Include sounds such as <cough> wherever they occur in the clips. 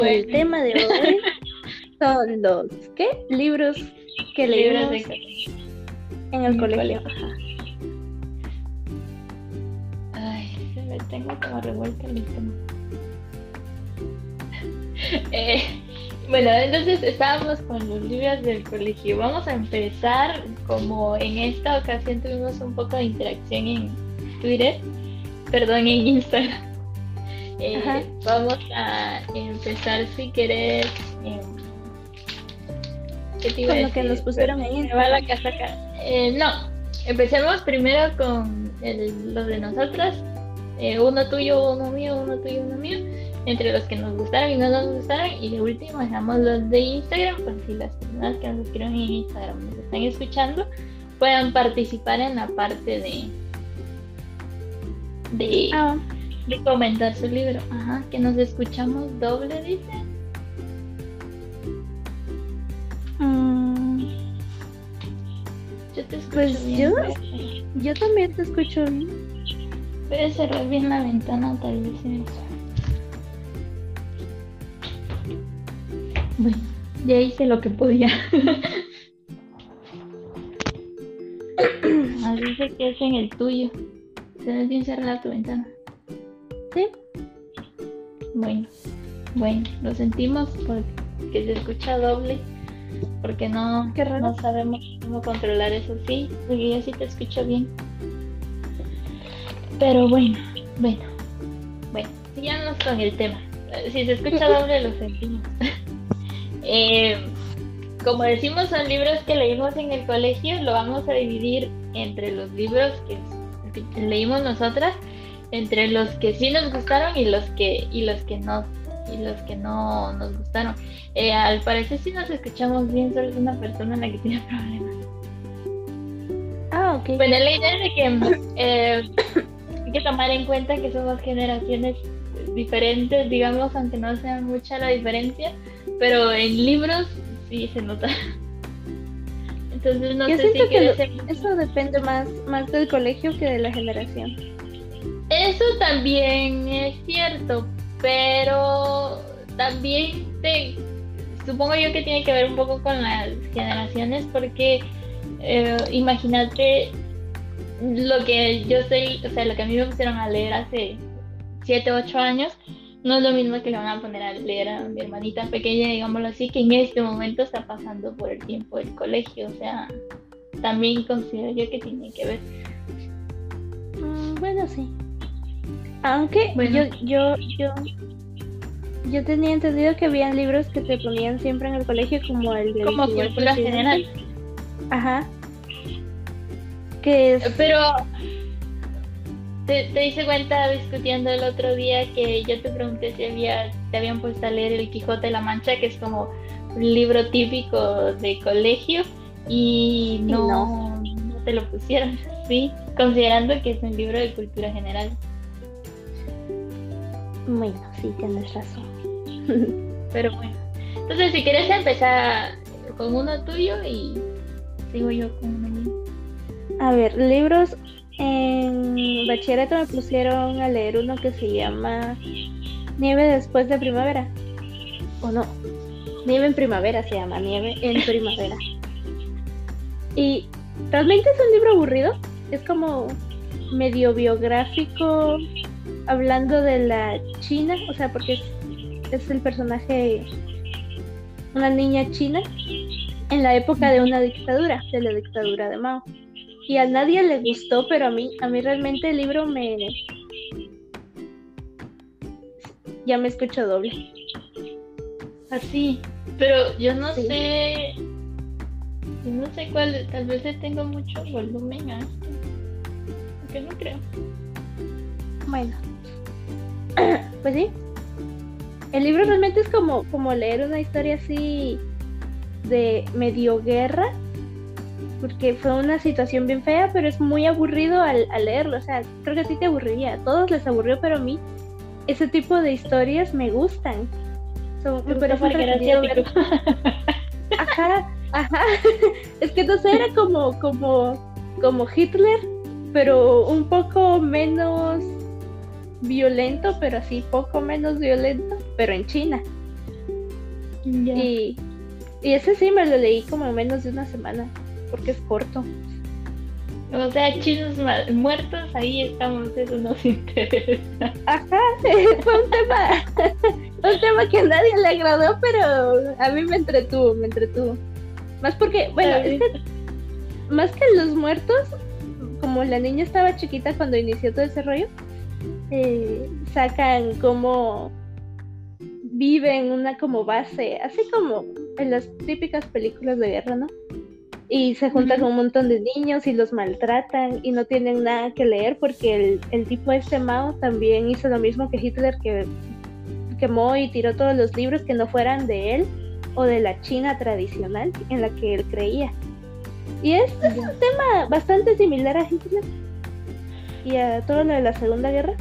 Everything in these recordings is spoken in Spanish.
El tema de hoy <laughs> son los ¿qué? libros que leímos en el colegio. Ay, se me tengo como revuelta el tema. <laughs> eh, bueno, entonces estábamos con los libros del colegio. Vamos a empezar como en esta ocasión tuvimos un poco de interacción en Twitter, perdón, en Instagram. Eh, vamos a empezar si querés. Eh, ¿Qué te iba con lo que nos pusieron ahí. la eh, no, empecemos primero con el, lo de nosotras. Eh, uno tuyo, uno mío, uno tuyo, uno mío. Entre los que nos gustaron y no nos gustaron. Y de último dejamos los de Instagram. Pues si las personas que nos escriben en Instagram nos están escuchando, puedan participar en la parte de. de. Ah de comentar su libro. Ajá, que nos escuchamos doble, dice. Mm. Yo te escucho pues bien, yo, yo también te escucho bien. Puedes cerrar bien la ventana, tal vez eso. Bueno, ya hice lo que podía. <laughs> dice que es en el tuyo. Tienes bien cerrada tu ventana. Bueno, bueno, lo sentimos porque se escucha doble, porque no, no sabemos cómo controlar eso, sí, porque yo sí te escucho bien. Pero bueno, bueno, bueno, sigamos con el tema. Si se escucha <laughs> doble, lo sentimos. <laughs> Eh, como decimos, son libros que leímos en el colegio, lo vamos a dividir entre los libros que leímos nosotras entre los que sí nos gustaron y los que y los que no y los que no nos gustaron. Eh, al parecer sí nos escuchamos bien, solo es una persona la que tiene <laughs> problemas. Ah, ok. Bueno, la idea es de que eh, hay que tomar en cuenta que somos generaciones diferentes, digamos, aunque no sea mucha la diferencia, pero en libros sí se nota. Entonces no sé si que eso depende más, más del colegio que de la generación. Eso también es cierto, pero también te, supongo yo que tiene que ver un poco con las generaciones porque eh, imagínate lo que yo sé, o sea, lo que a mí me pusieron a leer hace 7, 8 años, no es lo mismo que le van a poner a leer a mi hermanita pequeña, digámoslo así, que en este momento está pasando por el tiempo del colegio, o sea, también considero yo que tiene que ver. Mm, bueno, sí. Aunque yo, yo, yo, yo tenía entendido que había libros que te ponían siempre en el colegio como el de como cultura general. Ajá. Que es... Pero te, te hice cuenta discutiendo el otro día que yo te pregunté si había, te habían puesto a leer El Quijote de la Mancha, que es como un libro típico de colegio, y no, no. no te lo pusieron, <laughs> sí, considerando que es un libro de cultura general. Bueno, sí, tienes razón. <laughs> Pero bueno. Entonces, si quieres empezar con uno tuyo y sigo yo con uno mío. A ver, libros en bachillerato me pusieron a leer uno que se llama Nieve después de primavera. ¿O no? Nieve en primavera se llama, Nieve en primavera. Y realmente es un libro aburrido. Es como medio biográfico hablando de la China, o sea, porque es, el personaje, una niña china, en la época de una dictadura, de la dictadura de Mao. Y a nadie le gustó, pero a mí, a mí realmente el libro me... Ya me escucho doble. Así, pero yo no sé... Yo no sé cuál, tal vez le tengo mucho volumen a esto. Aunque no creo. Bueno, <coughs> pues sí. El libro realmente es como, como leer una historia así de medio guerra, porque fue una situación bien fea, pero es muy aburrido al, leerlo. O sea, creo que a ti te aburriría. A todos les aburrió, pero a mí ese tipo de historias me gustan. Son, me parece <laughs> Ajá, ajá. <laughs> Es que sé, era como, como, como Hitler, pero un poco menos violento, pero así poco menos violento, pero en China. Y, y ese sí me lo leí como en menos de una semana, porque es corto. O sea, chinos muertos, ahí estamos, eso nos <laughs> interesa. Ajá, <laughs> fue un tema, <laughs> un tema que a nadie le agradó, pero a mí me entretuvo, me entretuvo. Más porque, bueno, más que los muertos, como la niña estaba chiquita cuando inició todo ese rollo, eh, sacan como viven una como base, así como en las típicas películas de guerra, ¿no? y se juntan con un montón de niños y los maltratan y no tienen nada que leer porque el, tipo este Mao también hizo lo mismo que Hitler que quemó y tiró todos los libros que no fueran de él o de la China tradicional en la que él creía. Y es, es un tema bastante similar a Hitler y a todo lo de la Segunda Guerra.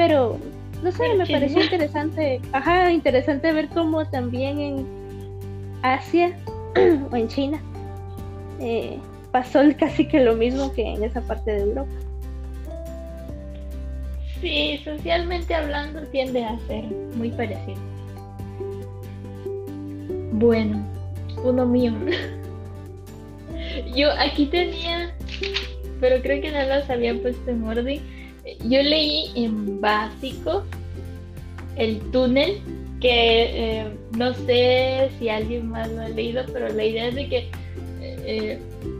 Pero, no sé, me pareció interesante, ajá, interesante ver cómo también en Asia <clears throat> o en China eh, pasó casi que lo mismo que en esa parte de Europa. Sí, socialmente hablando tiende a ser muy parecido. Bueno, uno mío. <laughs> Yo aquí tenía, pero creo que no las había puesto en orden. Yo leí en básico el túnel, que eh, no sé si alguien más lo ha leído, pero la idea es de que eh,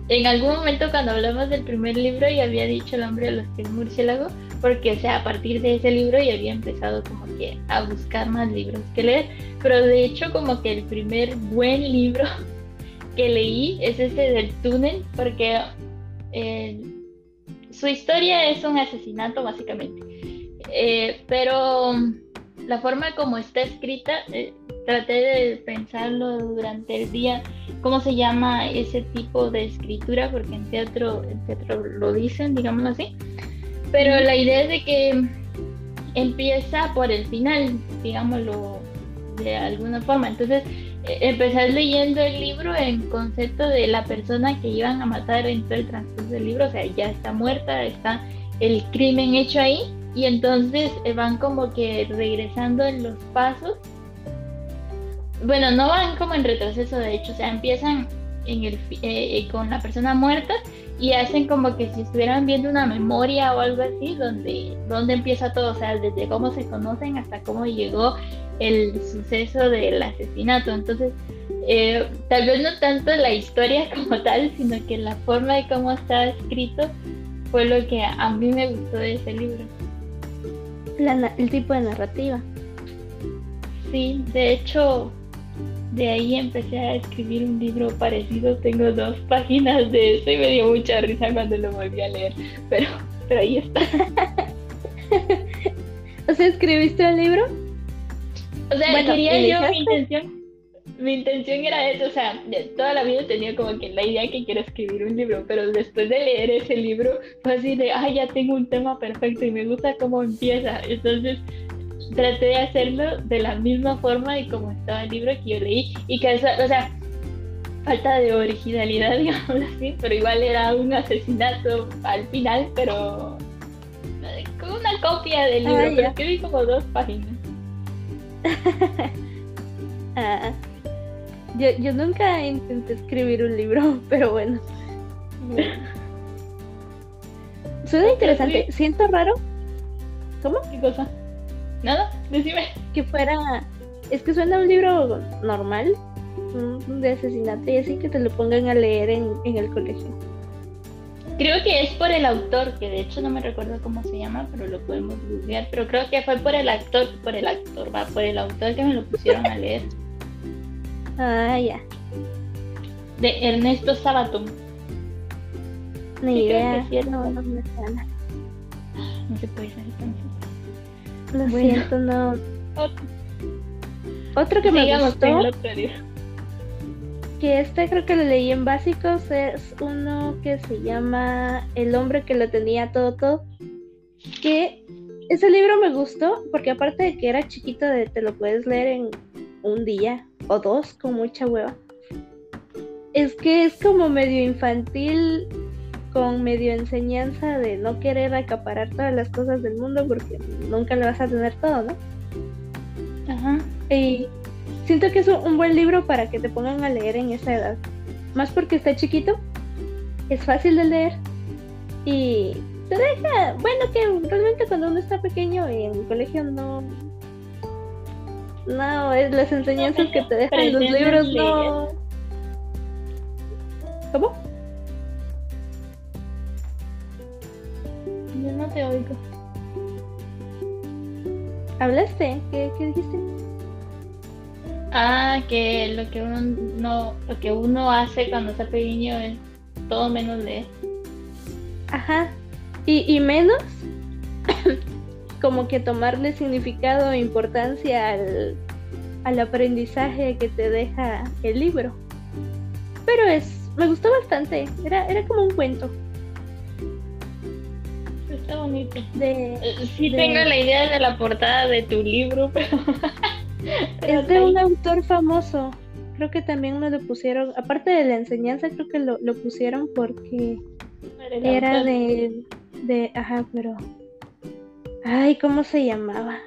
en algún momento cuando hablamos del primer libro ya había dicho el hombre de los pies murciélago, porque o sea, a partir de ese libro ya había empezado como que a buscar más libros que leer, pero de hecho como que el primer buen libro <laughs> que leí es ese del túnel, porque eh, su historia es un asesinato básicamente, eh, pero la forma como está escrita traté de pensarlo durante el día, cómo se llama ese tipo de escritura, porque en teatro, en teatro lo dicen, digámoslo así. Pero la idea es de que empieza por el final, digámoslo de alguna forma. Entonces, empezar leyendo el libro en concepto de la persona que iban a matar en todo el transcurso del libro, o sea, ya está muerta, está el crimen hecho ahí, y entonces eh, van como que regresando en los pasos. Bueno, no van como en retroceso, de hecho, o sea, empiezan en el, eh, eh, con la persona muerta y hacen como que si estuvieran viendo una memoria o algo así, donde, donde empieza todo, o sea, desde cómo se conocen hasta cómo llegó el suceso del asesinato. Entonces, eh, tal vez no tanto la historia <laughs> como tal, sino que la forma de cómo está escrito fue lo que a mí me gustó de ese libro. el tipo de narrativa. Sí, de hecho, de ahí empecé a escribir un libro parecido, tengo dos <laughs> páginas de eso y me dio mucha risa cuando lo volví a leer, pero, pero ahí está. <laughs> o sea, ¿escribiste un libro? O sea, quería yo, mi intención, mi intención era eso, o sea, toda la vida tenía como que la idea que quiero escribir un libro, pero después de leer ese libro fue así de, ay, ya tengo un tema perfecto y me gusta cómo empieza, entonces traté de hacerlo de la misma forma y como estaba el libro que yo leí y que, o sea, falta de originalidad, <laughs> digamos así, pero igual era un asesinato al final, pero con una copia del libro, ah, pero escribí como dos páginas. <laughs> ah, yo, yo nunca intenté escribir un libro, <laughs> pero bueno. Suena interesante. Siento raro. ¿Cómo? ¿Qué cosa? Nada, decime. Que fuera. Es que suena un libro normal, de asesinato y así que te lo pongan a leer en, el colegio. Creo que es por el autor, que de hecho no me recuerdo cómo se llama, pero lo podemos buscar. Pero creo que fue por el actor, por el actor, va, por el autor que me lo pusieron a leer. Ah, ya. De Ernesto Sabaton. Ni idea. no, no me suena. No se puede saber entonces. Lo siento, no. Otro, que me gustó. Que este creo que lo leí en básicos es uno que se llama El hombre que lo tenía todo todo. Que ese libro me gustó porque aparte de que era chiquito de te lo puedes leer en un día o dos con mucha hueva. Es que es como medio infantil con medio enseñanza de no querer acaparar todas las cosas del mundo porque nunca le vas a tener todo, ¿no? Ajá. Y, siento que es un buen libro para que te pongan a leer en esa edad. Más porque está chiquito, es fácil de leer y te deja, bueno, que realmente cuando uno está pequeño y en el colegio no, no, es las enseñanzas que te dejan los libros, no. ¿Cómo? Yo no te oigo. ¿Hablaste? ¿Qué, qué dijiste? Ah, que lo que uno no, lo que uno hace cuando está pequeño es todo menos leer. Ajá. Y, y menos <coughs> como que tomarle significado e importancia al, al aprendizaje que te deja el libro. Pero es, me gustó bastante, era, era como un cuento. Está bonito. De, eh, sí tengo la idea de la portada de tu libro, pero... <laughs> es de un autor famoso. Creo que también me lo pusieron, aparte de la enseñanza, creo que lo, lo pusieron porque era de, de, ajá, pero, ay, ¿cómo se llamaba?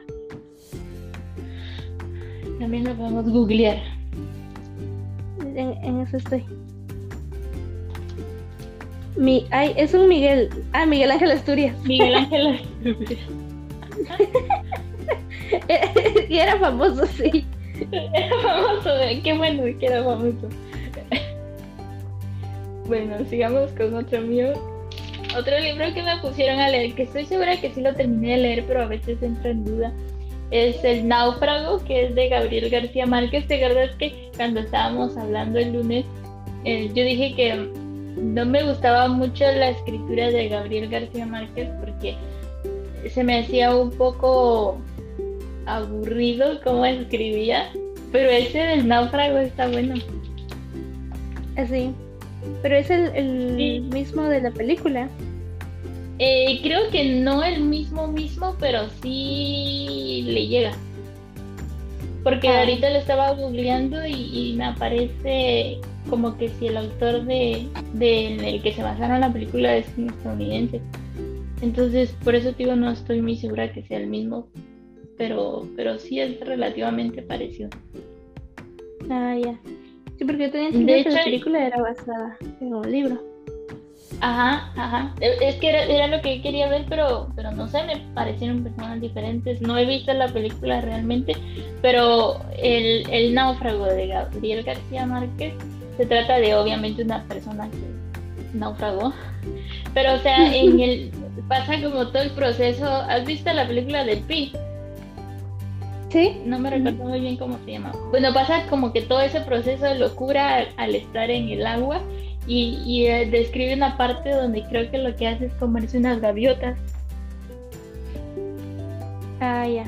También lo podemos googlear. En, eso estoy. Mi, ay, es un Miguel. Ah, Miguel Ángel Asturias. Miguel Ángel <laughs> Asturias. <laughs> <laughs> y era famoso, sí. <laughs> Era famoso, qué bueno que era famoso. bueno, sigamos con otro mío. Otro libro que me pusieron a leer, que estoy segura que sí lo terminé de leer, pero a veces entro en duda es El Náufrago, que es de Gabriel García Márquez. ¿Te acuerdas que cuando estábamos hablando el lunes, eh, yo dije que no me gustaba mucho la escritura de Gabriel García Márquez porque se me hacía un poco aburrido cómo escribía, pero ese del náufrago está bueno. Así, pero es el, mismo de la película. Eh, creo que no el mismo mismo, pero sí le llega. Porque ah. ahorita lo estaba googleando y, me aparece como que si el autor de, el que se basaron la película es estadounidense. Entonces, por eso digo, no estoy muy segura que sea el mismo, pero, pero sí es relativamente parecido. Ah, ya. Sí, porque yo tenía entendido que la película era basada en un libro. Ajá, ajá. Es que era, lo que quería ver, pero, pero no sé, me parecieron personas diferentes. No he visto la película realmente, pero el, el náufrago de Gabriel García Márquez se trata de obviamente una persona que naufragó. Pero o sea, en <laughs> el pasa como todo el proceso. ¿Has visto la película de Pi? Sí. No me recuerdo muy bien cómo se llama. Bueno, pasa como que todo ese proceso de locura al estar en el agua y, eh, describe una parte donde creo que lo que hace es comerse unas gaviotas. Ah, ya.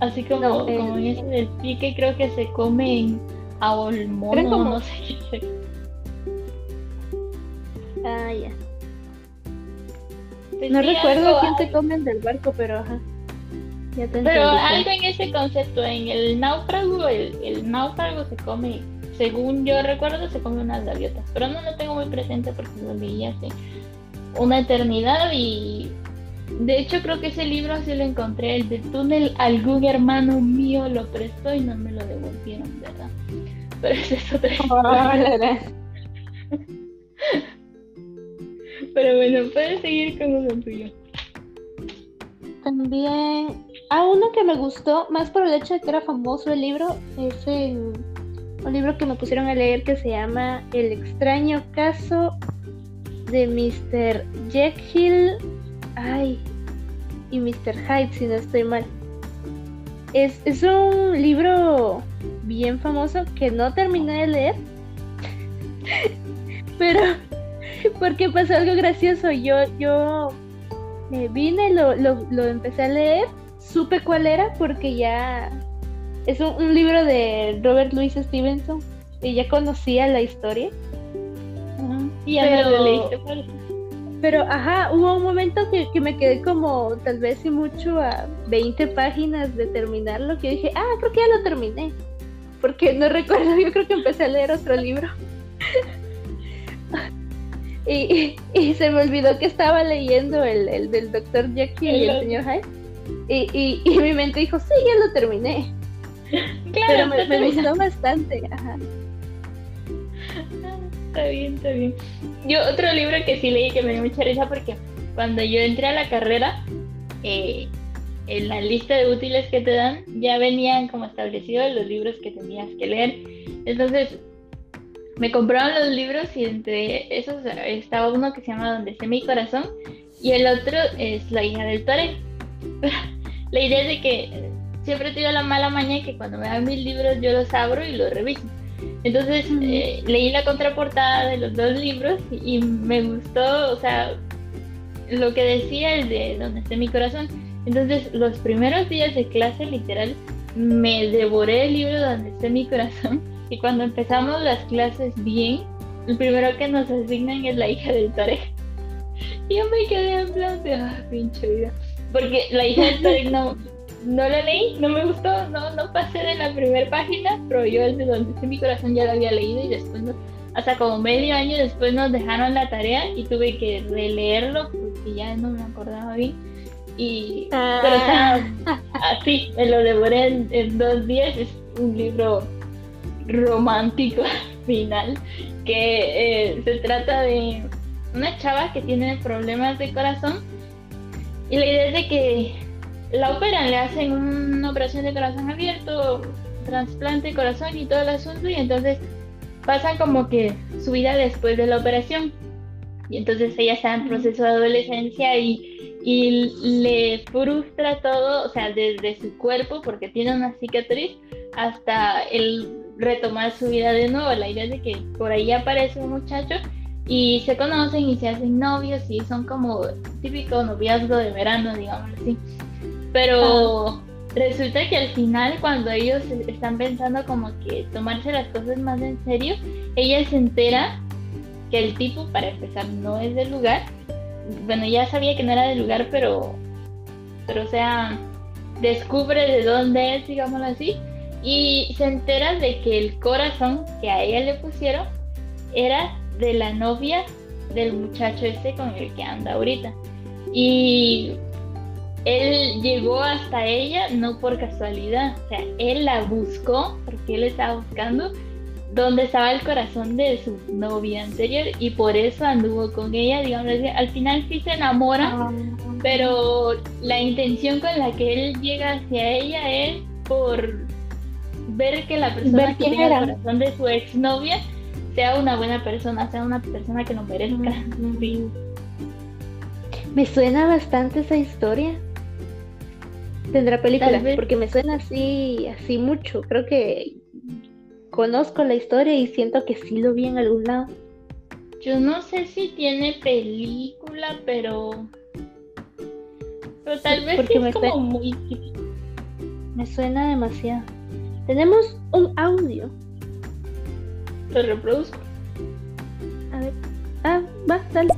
Así como, como en ese del pique creo que se comen a olmono, como... no sé qué. Ah, ya. no recuerdo quién te comen del barco, pero ajá. Ya pero algo en ese concepto, en el náufrago, el, el náufrago se come según yo recuerdo, se come unas gaviotas, pero no lo tengo muy presente porque lo leí hace una eternidad y de hecho creo que ese libro así lo encontré, el de túnel, algún hermano mío lo prestó y no me lo devolvieron, ¿verdad? Pero es otro. <laughs> pero bueno, puedes seguir con uno tuyo. También, ah, uno que me gustó, más por el hecho de que era famoso el libro, es el un libro que me pusieron a leer que se llama El extraño caso de Mr. Jekyll ay, y Mr. Hyde, si no estoy mal. Es, es un libro bien famoso que no terminé de leer, <laughs> pero porque pasó algo gracioso. Yo, yo me vine, lo, lo, lo empecé a leer, supe cuál era porque ya es un, libro de Robert Louis Stevenson y ya conocía la historia. Y ya pero, lo leíste. Pero, ajá, hubo un momento que, que, me quedé como tal vez y mucho a 20 páginas de terminarlo, que dije, ah, creo que ya lo terminé. Porque no recuerdo, <laughs> yo creo que empecé a leer otro libro. <laughs> y, y, se me olvidó que estaba leyendo el, el del Dr. Jackie y el señor Hyde. Y, y, <laughs> y mi mente dijo, sí, ya lo terminé. pero me, gustó bastante. Ajá. Está bien, está bien. Yo otro libro que sí leí que me dio mucha risa porque cuando yo entré a la carrera, eh, en la lista de útiles que te dan ya venían como establecidos los libros que tenías que leer. Entonces, me compraron los libros y entre esos estaba uno que se llama Donde esté mi corazón y el otro es La hija del Tore. La idea es de que siempre he tenido la mala maña que cuando me dan mis libros yo los abro y los reviso. Entonces eh, leí la contraportada de los dos libros y, me gustó, o sea, lo que decía el de Donde esté mi corazón. Entonces los primeros días de clase literal me devoré el libro Donde esté mi corazón <laughs> y cuando empezamos las clases bien, el primero que nos asignan es la hija del Tarek. <laughs> Y yo me quedé en plan de, ah, pinche vida. Porque la hija del Tarek no, <laughs> no la leí, no me gustó, no, no pasé de la primera página, pero yo desde donde esté mi corazón ya la había leído y después, hasta como medio año después nos dejaron la tarea y tuve que releerlo porque ya no me acordaba bien. Y, pero ah. así, me lo devoré en, dos días, es un libro romántico <laughs> final que eh, se trata de una chava que tiene problemas de corazón y la idea es de que la operan, le hacen una operación de corazón abierto, trasplante de corazón y todo el asunto y entonces pasan como que su vida después de la operación. Y entonces ella está en proceso de adolescencia y, y le frustra todo, o sea, desde su cuerpo, porque tiene una cicatriz, hasta el retomar su vida de nuevo. La idea es de que por ahí aparece un muchacho y se conocen y se hacen novios y son como típico noviazgo de verano, digamos así. Pero resulta que al final cuando ellos están pensando como que tomarse las cosas más en serio, ella se entera que el tipo, para empezar, no es del lugar. Bueno, ya sabía que no era del lugar, pero, pero o sea, descubre de dónde es, digámoslo así, y se entera de que el corazón que a ella le pusieron era de la novia del muchacho este con el que anda ahorita. Y él llegó hasta ella no por casualidad, o sea, él la buscó porque él estaba buscando dónde estaba el corazón de su novia anterior y por eso anduvo con ella, digamos, al final sí se enamora, ah. pero la intención con la que él llega hacia ella es por ver que la persona que tiene el corazón de su exnovia sea una buena persona, sea una persona que lo merezca. Me suena bastante esa historia. Tendrá película, porque me suena así, así mucho. Creo que conozco la historia y siento que sí lo vi en algún lado. Yo no sé si tiene película, pero. Pero tal vez porque es como muy. Me suena demasiado. Tenemos un audio. Lo reproduzco. A ver. Ah, va, dale.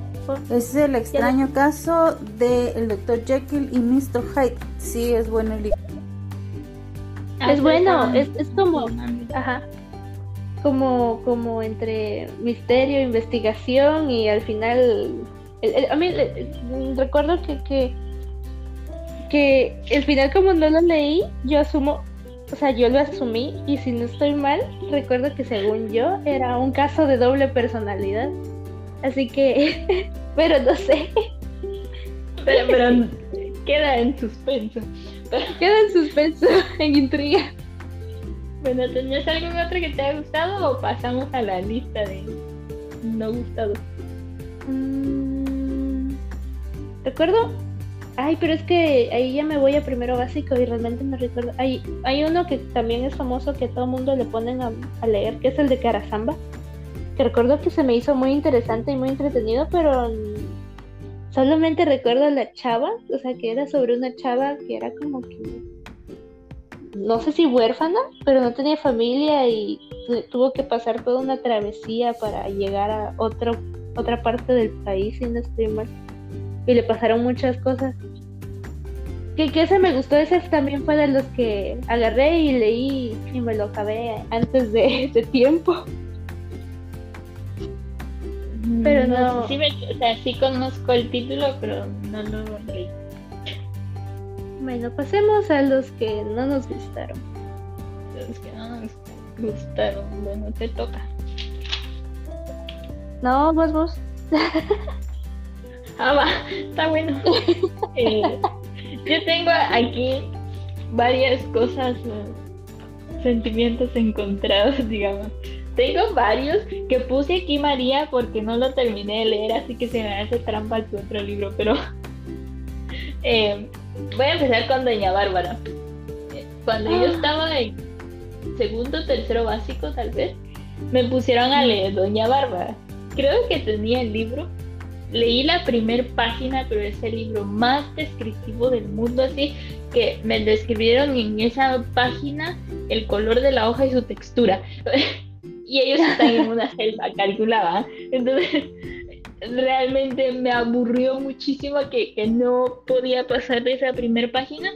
Es el extraño caso del Dr. Jekyll y Mr. Hyde. Sí, es bueno el libro. Es bueno, es, es como, ajá, como, como entre misterio, investigación y al final, a mí recuerdo que, que, que el final como no lo leí, yo asumo, o sea, yo lo asumí y si no estoy mal, recuerdo que según yo era un caso de doble personalidad. Así que, <laughs> pero no sé. Pero, pero <laughs> queda en suspenso. <laughs> Queda en suspenso, en intriga. Bueno, ¿tenías algún otro que te haya gustado o pasamos a la lista de no gustados? Mm, recuerdo. Ay, pero es que ahí ya me voy a primero básico y realmente no recuerdo. Hay, hay uno que también es famoso que todo mundo le ponen a, leer, que es el de Carasamba que recuerdo que se me hizo muy interesante y muy entretenido, pero solamente recuerdo a la chava, o sea, que era sobre una chava que era como que, no sé si huérfana, pero no tenía familia y tuvo que pasar toda una travesía para llegar a otro, otra parte del país, si no estoy mal. Y le pasaron muchas cosas. Que, que ese me gustó, ese también fue de los que agarré y leí y me lo acabé antes de, <laughs> de tiempo. Pero no. Sí, o sea, sí conozco el título, pero no lo leí. Bueno, pasemos a los que no nos gustaron. los que no nos gustaron. Bueno, te toca. No, vos, vos. <laughs> ah, va, está bueno. <laughs> Eh, yo tengo aquí varias cosas, sentimientos encontrados, <laughs> digamos. Tengo varios que puse aquí María porque no lo terminé de leer, así que se me hace trampa tu otro libro, pero <laughs> eh, voy a empezar con Doña Bárbara. Cuando yo ah. estaba en segundo, tercero básico, tal vez, me pusieron a leer Doña Bárbara. Creo que tenía el libro. Leí la primera página, pero es el libro más descriptivo del mundo, así que me describieron en esa página el color de la hoja y su textura. <laughs> y ellos están en una selva calculada. Entonces, realmente me aburrió muchísimo que, que no podía pasar de esa primera página.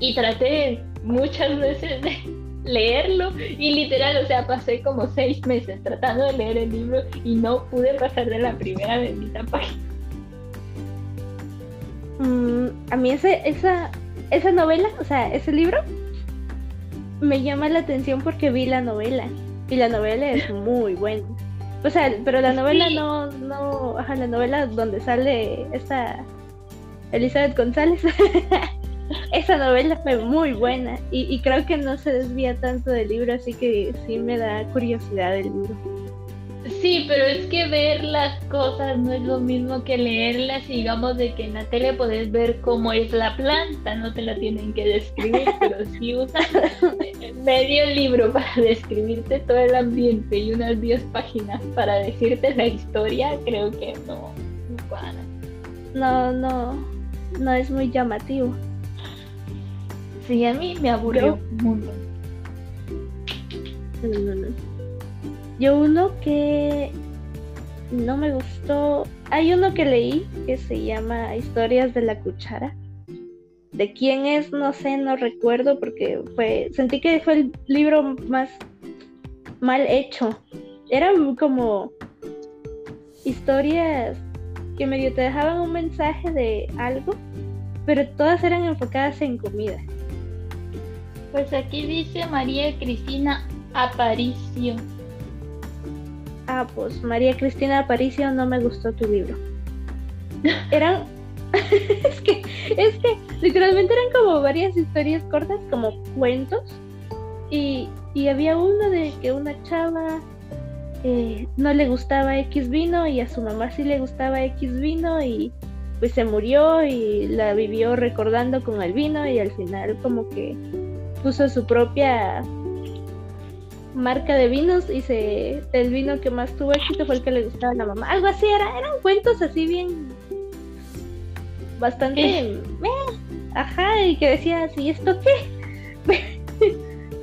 Y traté muchas veces de leerlo y literal, o sea, pasé como seis meses tratando de leer el libro y no pude pasar de la primera bendita página. Mm, a mí ese, esa, esa novela, o sea, ese libro, me llama la atención porque vi la novela y la novela es <laughs> muy buena. O sea, pero la novela no, no, ajá, la novela donde sale esta Elizabeth González. <laughs> <laughs> esa novela fue muy buena y, creo que no se desvía tanto del libro, así que sí me da curiosidad el libro. Sí, pero es que ver las cosas no es lo mismo que leerlas y digamos de que en la tele puedes ver cómo es la planta, no te la tienen que describir, <laughs> pero si usas medio libro para describirte todo el ambiente y unas 10 páginas para decirte la historia, creo que no, no, no, no es muy llamativo. Sí, a mí me aburrió un mundo. Yo uno que no me gustó. Hay uno que leí que se llama Historias de la Cuchara. De quién es, no sé, no recuerdo porque fue. Sentí que fue el libro más mal hecho. Eran como historias que medio te dejaban un mensaje de algo, pero todas eran enfocadas en comida. Pues aquí dice María Cristina Aparicio. Ah, pues María Cristina Aparicio, no me gustó tu libro. Eran. <laughs> es que, es que literalmente eran como varias historias cortas, como cuentos. Y, y había uno de que una chava eh, no le gustaba X vino y a su mamá sí le gustaba X vino y pues se murió y la vivió recordando con el vino y al final como que puso su propia marca de vinos y se el vino que más tuvo éxito fue el que le gustaba a la mamá. Algo así era, eran cuentos así bien bastante eh, ajá, y que decía, ¿y esto qué? <laughs>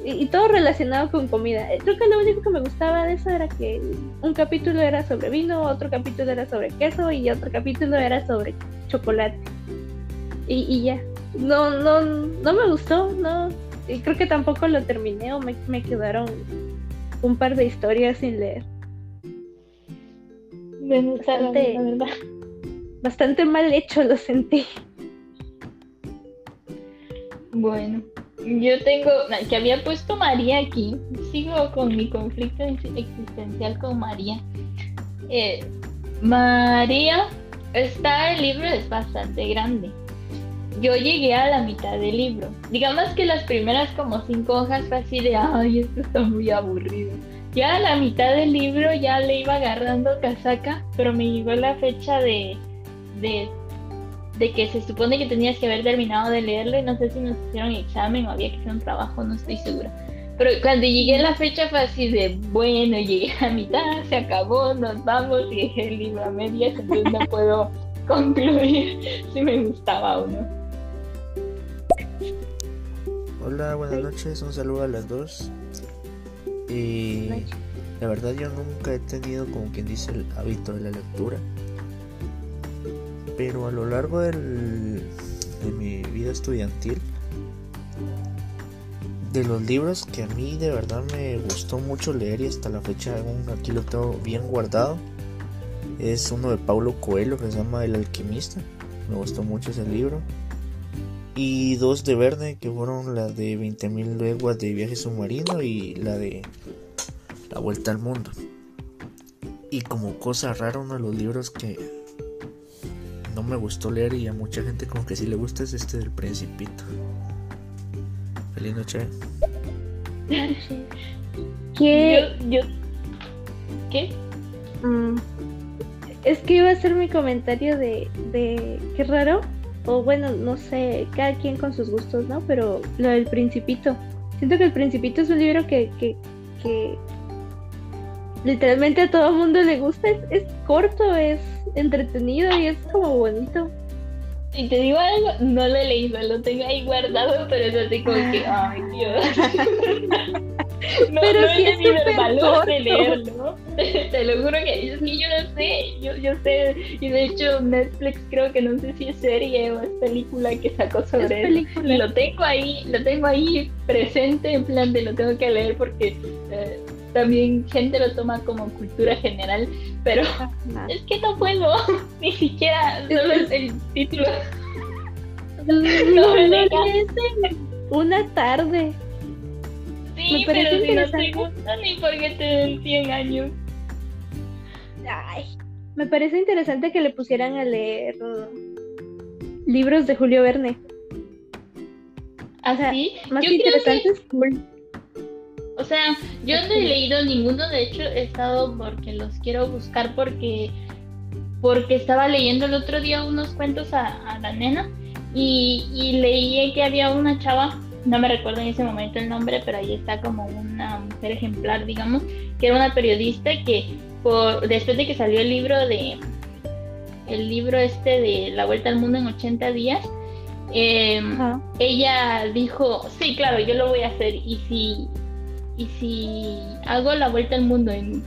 y, todo relacionado con comida. Eh, creo que lo único que me gustaba de eso era que un capítulo era sobre vino, otro capítulo era sobre queso y otro capítulo era sobre chocolate. Y, y ya. No, no, no me gustó, no, y creo que tampoco lo terminé o me, me quedaron un par de historias sin leer. bastante, bastante mal hecho lo sentí. Bueno, yo tengo, que había puesto María aquí, sigo con mi conflicto existencial con María. Eh, María, está el libro es bastante grande yo llegué a la mitad del libro. Digamos que las primeras como cinco hojas fue así de, ay, esto está muy aburrido. Ya a la mitad del libro ya le iba agarrando casaca, pero me llegó la fecha de, de, de que se supone que tenías que haber terminado de leerlo y no sé si nos hicieron examen o había que hacer un trabajo, no estoy segura. Pero cuando llegué a la fecha fue así de, bueno, llegué a la mitad, se acabó, nos vamos y dejé el libro a medias, entonces no puedo <laughs> concluir si me gustaba o no. Hola, buenas noches, un saludo a las dos. Y la verdad yo nunca he tenido como quien dice el hábito de la lectura. Pero a lo largo del, de mi vida estudiantil, de los libros que a mí de verdad me gustó mucho leer y hasta la fecha aquí lo tengo bien guardado, es uno de Paulo Coelho que se llama El alquimista. Me gustó mucho ese libro. Y dos de Verne, que fueron la de 20.000 leguas de viaje submarino y la de La Vuelta al Mundo. Y como cosa rara, uno de los libros que no me gustó leer y a mucha gente como que sí le gusta es este del Principito. Feliz noche. <laughs> ¿Qué? Yo, yo- ¿Qué? Mm, es que iba a ser mi comentario de, de qué raro, o bueno, no sé, cada quien con sus gustos, ¿no? Pero lo del Principito. Siento que el Principito es un libro que, que, que literalmente a todo el mundo le gusta. Es, es corto, es entretenido y es como bonito. Si te digo algo, no lo he leído, lo tengo ahí guardado, pero es así como que, <laughs> ay Dios. <laughs> <laughs> No, Pero no sí he es tenido el valor de leerlo. <laughs> Te lo juro que es que yo no sé, yo, yo sé, y de hecho Netflix creo que no sé si es serie o es película que sacó Es sobre eso. Y película. lo tengo ahí, lo tengo ahí presente en plan de lo tengo que leer porque eh, también gente lo toma como cultura general, pero Ajá. <laughs> es que no puedo, ni siquiera solo es el título. No, No me lo una tarde. Sí, Me parece pero si te interesante. gusta ni porque te den 100 años. Ay, me parece interesante que le pusieran a leer libros de Julio Verne. sea, Así, Más yo que creo que interesante es cool. O sea, yo no he leído ninguno, de hecho he estado porque los quiero buscar porque porque estaba leyendo el otro día unos cuentos a, a la nena y, y leí que había una chava, no me recuerdo en ese momento el nombre, pero ahí está como una mujer ejemplar, digamos, que era una periodista que por, después de que salió el libro de el libro este de La Vuelta al Mundo en 80 días, em, ella dijo, sí, claro, yo lo voy a hacer y si, y si hago la vuelta al mundo en,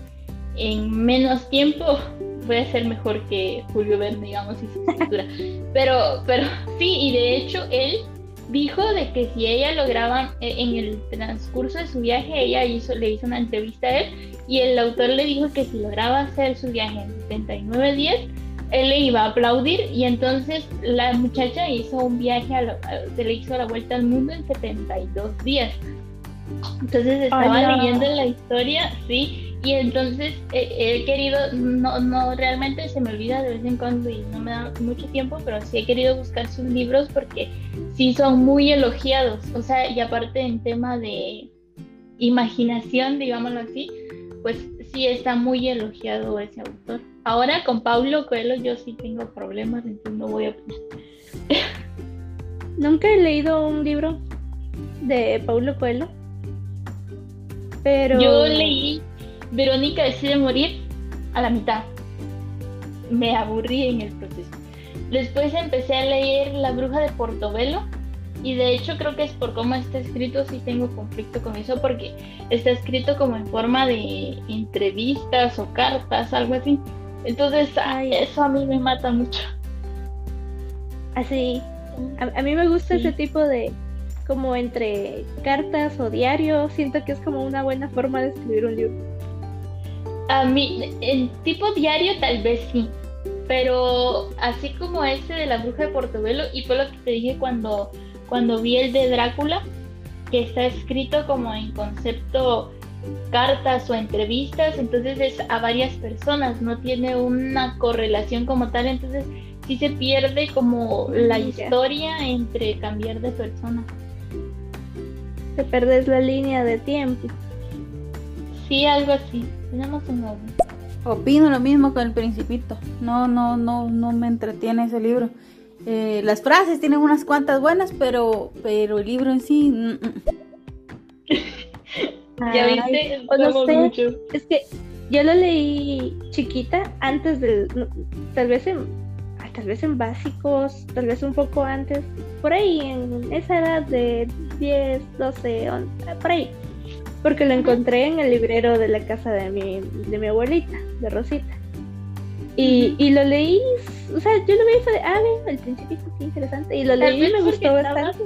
en menos tiempo, voy a ser mejor que Julio Verne, digamos, y su escritura. <laughs> pero, pero sí, y de hecho él dijo de que si ella lograba, eh, en el transcurso de su viaje, ella hizo, le hizo una entrevista a él y el autor le dijo que si lograba hacer su viaje en 79 días, él le iba a aplaudir y entonces la muchacha hizo un viaje, a lo- se le hizo la vuelta al mundo en 72 días. Entonces estaba no. leyendo la historia, sí, y entonces eh, he querido, no, no realmente se me olvida de vez en cuando y no me da mucho tiempo, pero sí he querido buscar sus libros porque sí son muy elogiados, o sea, y aparte en tema de imaginación, digámoslo así, pues sí está muy elogiado ese autor. Ahora con Paulo Coelho yo sí tengo problemas, entonces no voy a. <laughs> Nunca he leído un libro de Paulo Coelho. Pero. Yo leí Verónica decide morir a la mitad. Me aburrí en el proceso. Después empecé a leer La bruja de Portobelo y de hecho creo que es por cómo está escrito, sí tengo conflicto con eso porque está escrito como en forma de entrevistas o cartas, algo así. Entonces ah, Ay. eso a mí me mata mucho. Así. A, a mí me gusta Sí. ese tipo de. Como entre cartas o diarios. Siento que es como una buena forma de escribir un libro. A mí, en tipo diario tal vez sí, pero así como ese de la bruja de Portobelo, y fue lo que te dije cuando, cuando vi el de Drácula, que está escrito como en concepto cartas o entrevistas, entonces es a varias personas, no tiene una correlación como tal, entonces sí se pierde como la Ya. historia entre cambiar de persona. Te perdes la línea de tiempo. Sí, algo así. Tenemos un orden. Opino lo mismo con el Principito. No, no, no, no me entretiene ese libro. Eh, las frases tienen unas cuantas buenas, pero, pero el libro en sí. mm, mm. <laughs> Ya viste, o no sé. muchos. Es que yo lo leí chiquita, antes del. tal vez en. Tal vez en básicos, tal vez un poco antes. Por ahí, en esa edad de 10, 12, 11, por ahí. Porque lo encontré en el librero de la casa de mi, de mi abuelita, de Rosita. Y, y lo leí, o sea, yo lo vi y fue de, ah, el principito, qué interesante. Y lo Tal leí y me gustó estaba- bastante.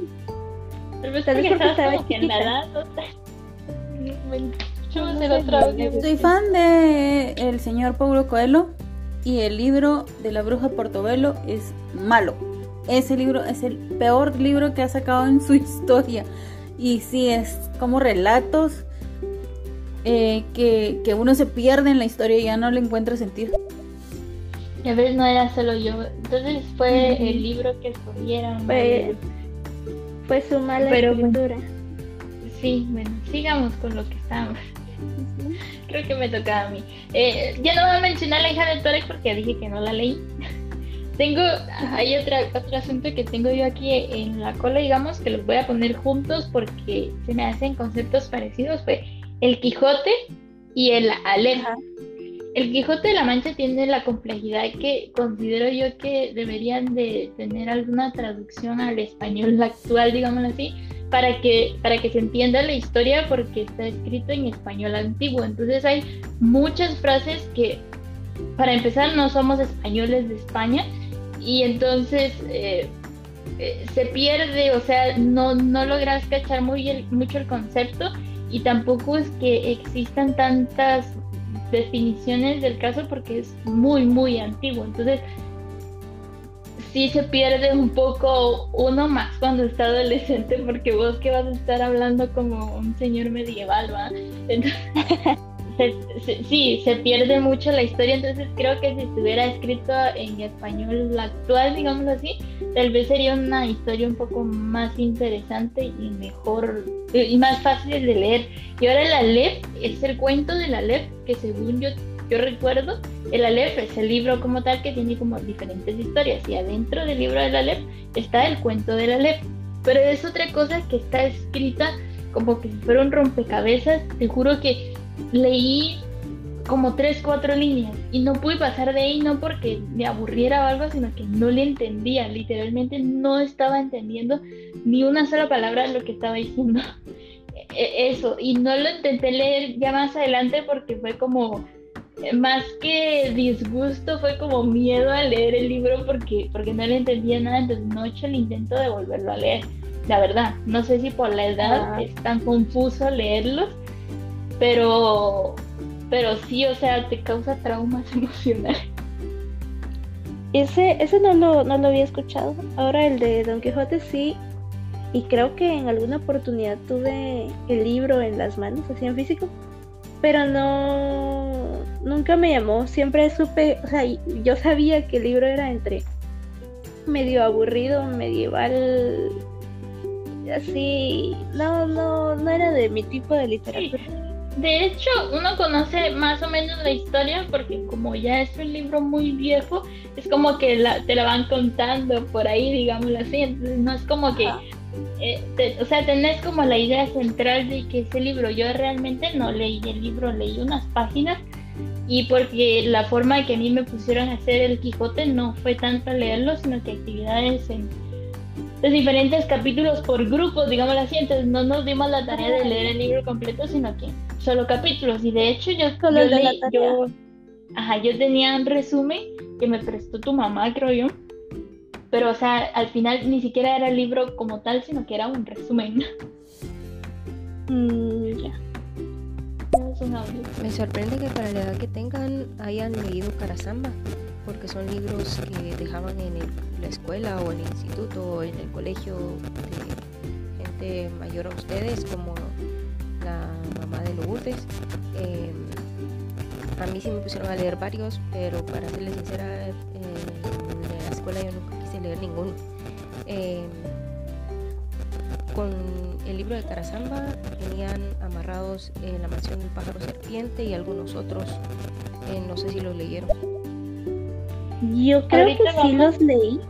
Tal vez Tal vez porque porque estaba como que en la edad, no sé. <laughs> Bueno, yo voy a No hacer sé, no. Soy fan de el señor Paulo Coelho y el libro de la bruja Portobelo es malo. ese libro es el peor libro que ha sacado en su <laughs> historia. Y sí, es como relatos eh, que, que, uno se pierde en la historia y ya no le encuentra sentido. Y a veces no era solo yo. Entonces fue el libro que escogieron. Fue, fue su mala Pero, sí, bueno, sigamos con lo que estamos. Creo que me tocaba a mí. Eh, ya no voy a mencionar la hija de Torek porque dije que no la leí. <laughs> Tengo, hay otra, otro asunto que tengo yo aquí en la cola, digamos, que los voy a poner juntos porque se me hacen conceptos parecidos. Fue el Quijote y el Aleja. El Quijote de la Mancha tiene la complejidad que considero yo que deberían de tener alguna traducción al español <laughs> actual, digámoslo así, para que, para que se entienda la historia porque está escrito en español antiguo. Entonces hay muchas frases que, para empezar, no somos españoles de España y entonces eh, eh, se pierde, o sea, no, no logras cachar muy mucho el concepto y tampoco es que existan tantas definiciones del caso porque es muy, muy antiguo. Entonces, sí se pierde un poco uno más cuando está adolescente porque vos que vas a estar hablando como un señor medieval, ¿va? Entonces, <laughs> sí, se pierde mucho la historia, entonces creo que si estuviera escrito en español actual, digámoslo así, tal vez sería una historia un poco más interesante y mejor y más fácil de leer. Y ahora el Aleph es el cuento del Aleph que según yo, yo recuerdo, el Aleph es el libro como tal que tiene como diferentes historias y adentro del libro del Aleph está el cuento del Aleph. Pero es otra cosa que está escrita como que si fuera un rompecabezas. Te juro que leí como tres, cuatro líneas y no pude pasar de ahí no porque me aburriera o algo, sino que no le entendía, literalmente no estaba entendiendo ni una sola palabra de lo que estaba diciendo. <laughs> E, eso, y no lo intenté leer ya más adelante porque fue como, más que disgusto, fue como miedo a leer el libro porque, porque no le entendía nada, entonces no he hecho el intento de volverlo a leer. La verdad, no sé si por la edad es tan confuso leerlos pero, pero sí, o sea, te causa traumas <laughs> emocionales. Ese, ese no lo, no lo había escuchado. Ahora el de Don Quijote sí. Y creo que en alguna oportunidad tuve el libro en las manos, así en físico. Pero no, nunca me llamó. Siempre supe, o sea, yo sabía que el libro era entre medio aburrido, medieval, así. No, no, no era de mi tipo de literatura. De hecho, uno conoce más o menos la historia porque como ya es un libro muy viejo, es como que te la van contando por ahí, digámoslo así. Entonces no es como que, eh, o sea, tenés como la idea central de que ese libro, yo realmente no leí el libro, leí unas páginas y porque la forma de que a mí me pusieron a hacer el Quijote no fue tanto leerlo, sino que actividades en de diferentes capítulos por grupos, digámoslo así, entonces no nos dimos la tarea de leer el libro completo, sino que solo capítulos. Y de hecho yo, yo, ajá, yo tenía un resumen que me prestó tu mamá, creo yo. Pero, o sea, al final ni siquiera era el libro como tal, sino que era un resumen. <laughs> Mm, ya. Me sorprende que para la edad que tengan hayan leído Carasamba, porque son libros que dejaban en la escuela o en el instituto o en el colegio de gente mayor a ustedes, como la mamá de Lourdes. Eh, a mí sí me pusieron a leer varios, pero para serles sincera, en la escuela yo nunca quise leer ninguno. Eh, con el libro de Carazamba tenían amarrados eh, La mansión del pájaro serpiente y algunos otros. no sé si los leyeron. Yo creo que sí los leí.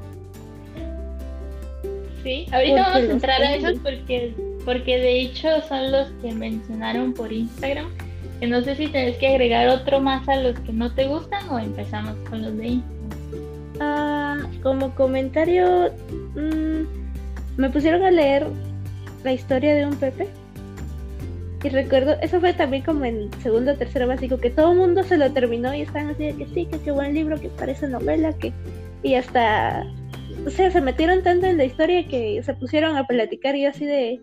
Sí, ahorita vamos a entrar a esos porque porque de hecho son los que mencionaron por Instagram. Que no sé si tenés que agregar otro más a los que no te gustan o empezamos con los de Instagram. Ah, como comentario, mm, me pusieron a leer la historia de un Pepe. Y recuerdo, eso fue también como en segundo o tercero básico, que todo el mundo se lo terminó y estaban así de que sí, que qué buen libro, que parece novela, que... Y hasta o sea, se metieron tanto en la historia que se pusieron a platicar y así de,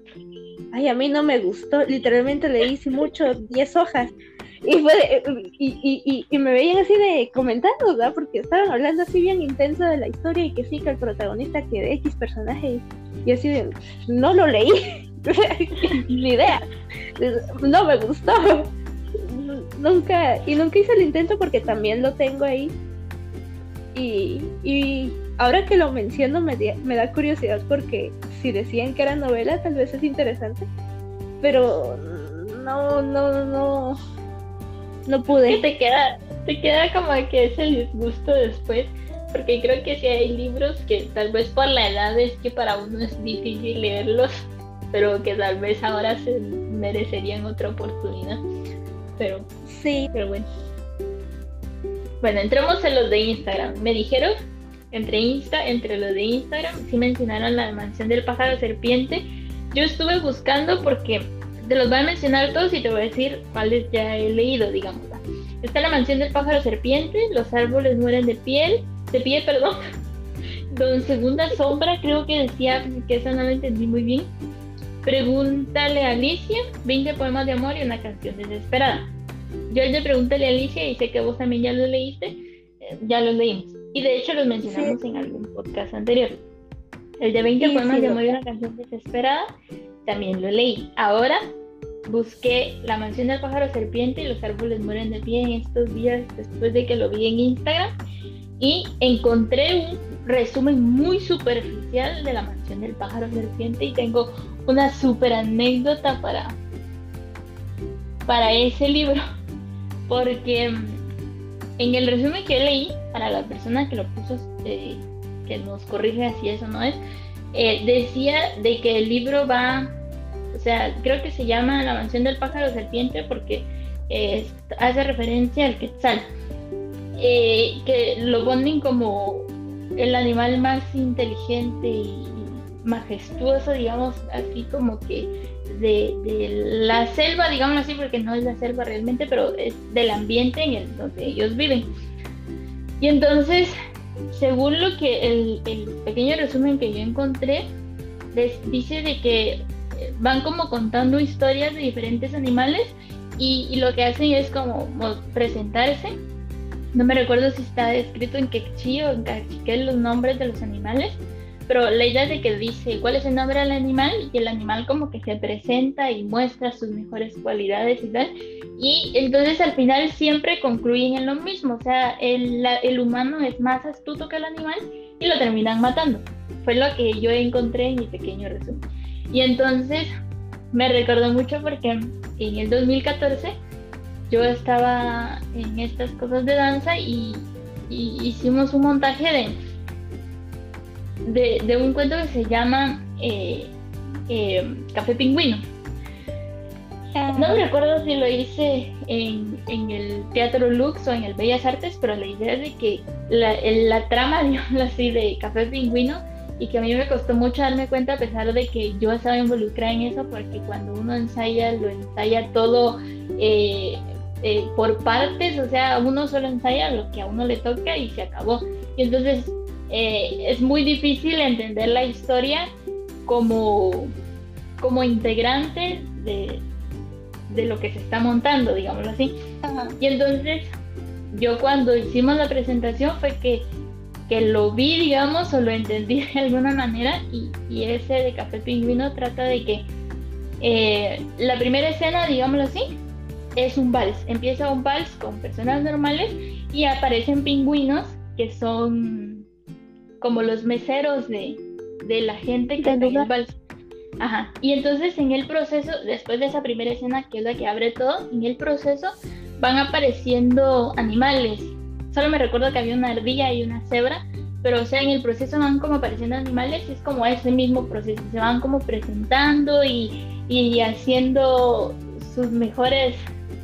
ay, a mí no me gustó, literalmente leí mucho 10 hojas Y, fue y, y, y, me veían así de comentando, ¿verdad? Porque estaban hablando así bien intenso de la historia y que sí, que el protagonista que de X personaje. Y así de, no lo leí, <laughs> ni idea. No me gustó. Nunca, y nunca hice el intento porque también lo tengo ahí. Y, y ahora que lo menciono me, me da curiosidad porque si decían que era novela, tal vez es interesante. Pero no, no, no, no pude. te queda, te queda como que ese disgusto después, porque creo que si hay libros que tal vez por la edad es que para uno es difícil leerlos, pero que tal vez ahora se merecerían otra oportunidad. Pero sí, pero bueno. Bueno, entremos en los de Instagram. Me dijeron entre Insta, entre los de Instagram, sí mencionaron la mansión del pájaro serpiente. Yo estuve buscando porque te los voy a mencionar todos y te voy a decir cuáles ya he leído, digamos. Está la mansión del pájaro serpiente, los árboles mueren de piel, de pie, <laughs> perdón. Don Segunda Sombra, creo que decía que esa no la entendí muy bien. Pregúntale a Alicia, 20 poemas de amor y una canción desesperada. Yo le Pregúntale a Alicia y sé que vos también ya lo leíste, eh, ya lo leímos. Y de hecho los mencionamos en algún podcast anterior. El de 20 poemas de amor y una canción desesperada, también lo leí. Ahora busqué La mansión del pájaro serpiente y los árboles mueren de pie en estos días después de que lo vi en Instagram y encontré un resumen muy superficial de La mansión del pájaro serpiente y tengo una super anécdota para para ese libro <laughs> porque mm, en el resumen que leí para la persona que lo puso eh, que nos corrige así eso no es eh, decía de que el libro va o sea, creo que se llama La mansión del pájaro serpiente porque eh, hace referencia al quetzal, eh, que lo ponen como el animal más inteligente y majestuoso, digamos, así como que de, la selva, digamos así, porque no es la selva realmente, pero es del ambiente en el donde ellos viven. Y entonces, según lo que el, pequeño resumen que yo encontré, dice de que van como contando historias de diferentes animales y, lo que hacen es como presentarse. No me recuerdo si está escrito en quechí o en cachiquel los nombres de los animales, pero la idea de que dice cuál es el nombre del animal y el animal como que se presenta y muestra sus mejores cualidades y tal. Y entonces al final siempre concluyen en lo mismo, o sea, el, el humano es más astuto que el animal y lo terminan matando. Fue lo que yo encontré en mi pequeño resumen. Y entonces me recordó mucho porque en el 2014 yo estaba en estas cosas de danza y, hicimos un montaje de, de, un cuento que se llama eh, eh, Café Pingüino. No recuerdo si lo hice en, en, el Teatro Lux o en el Bellas Artes, pero la idea es de que la, la trama, <laughs> digamos así, de Café Pingüino y que a mí me costó mucho darme cuenta a pesar de que yo estaba involucrada en eso porque cuando uno ensaya lo ensaya todo eh, eh, por partes, o sea, uno solo ensaya lo que a uno le toca y se acabó. Y entonces eh, es muy difícil entender la historia como, como integrante de, de lo que se está montando, digámoslo así. Y entonces yo cuando hicimos la presentación fue que que lo vi, digamos, o lo entendí <laughs> de alguna manera, y, ese de Café Pingüino trata de que eh, la primera escena, digámoslo así, es un vals. Empieza un vals con personas normales y aparecen pingüinos que son como los meseros de, la gente que en el. Ajá. Y entonces en el proceso, después de esa primera escena, que es la que abre todo, en el proceso van apareciendo animales, Solo me recuerdo que había una ardilla y una cebra, pero o sea, en el proceso van como apareciendo animales, es como ese mismo proceso, se van como presentando y, y haciendo sus mejores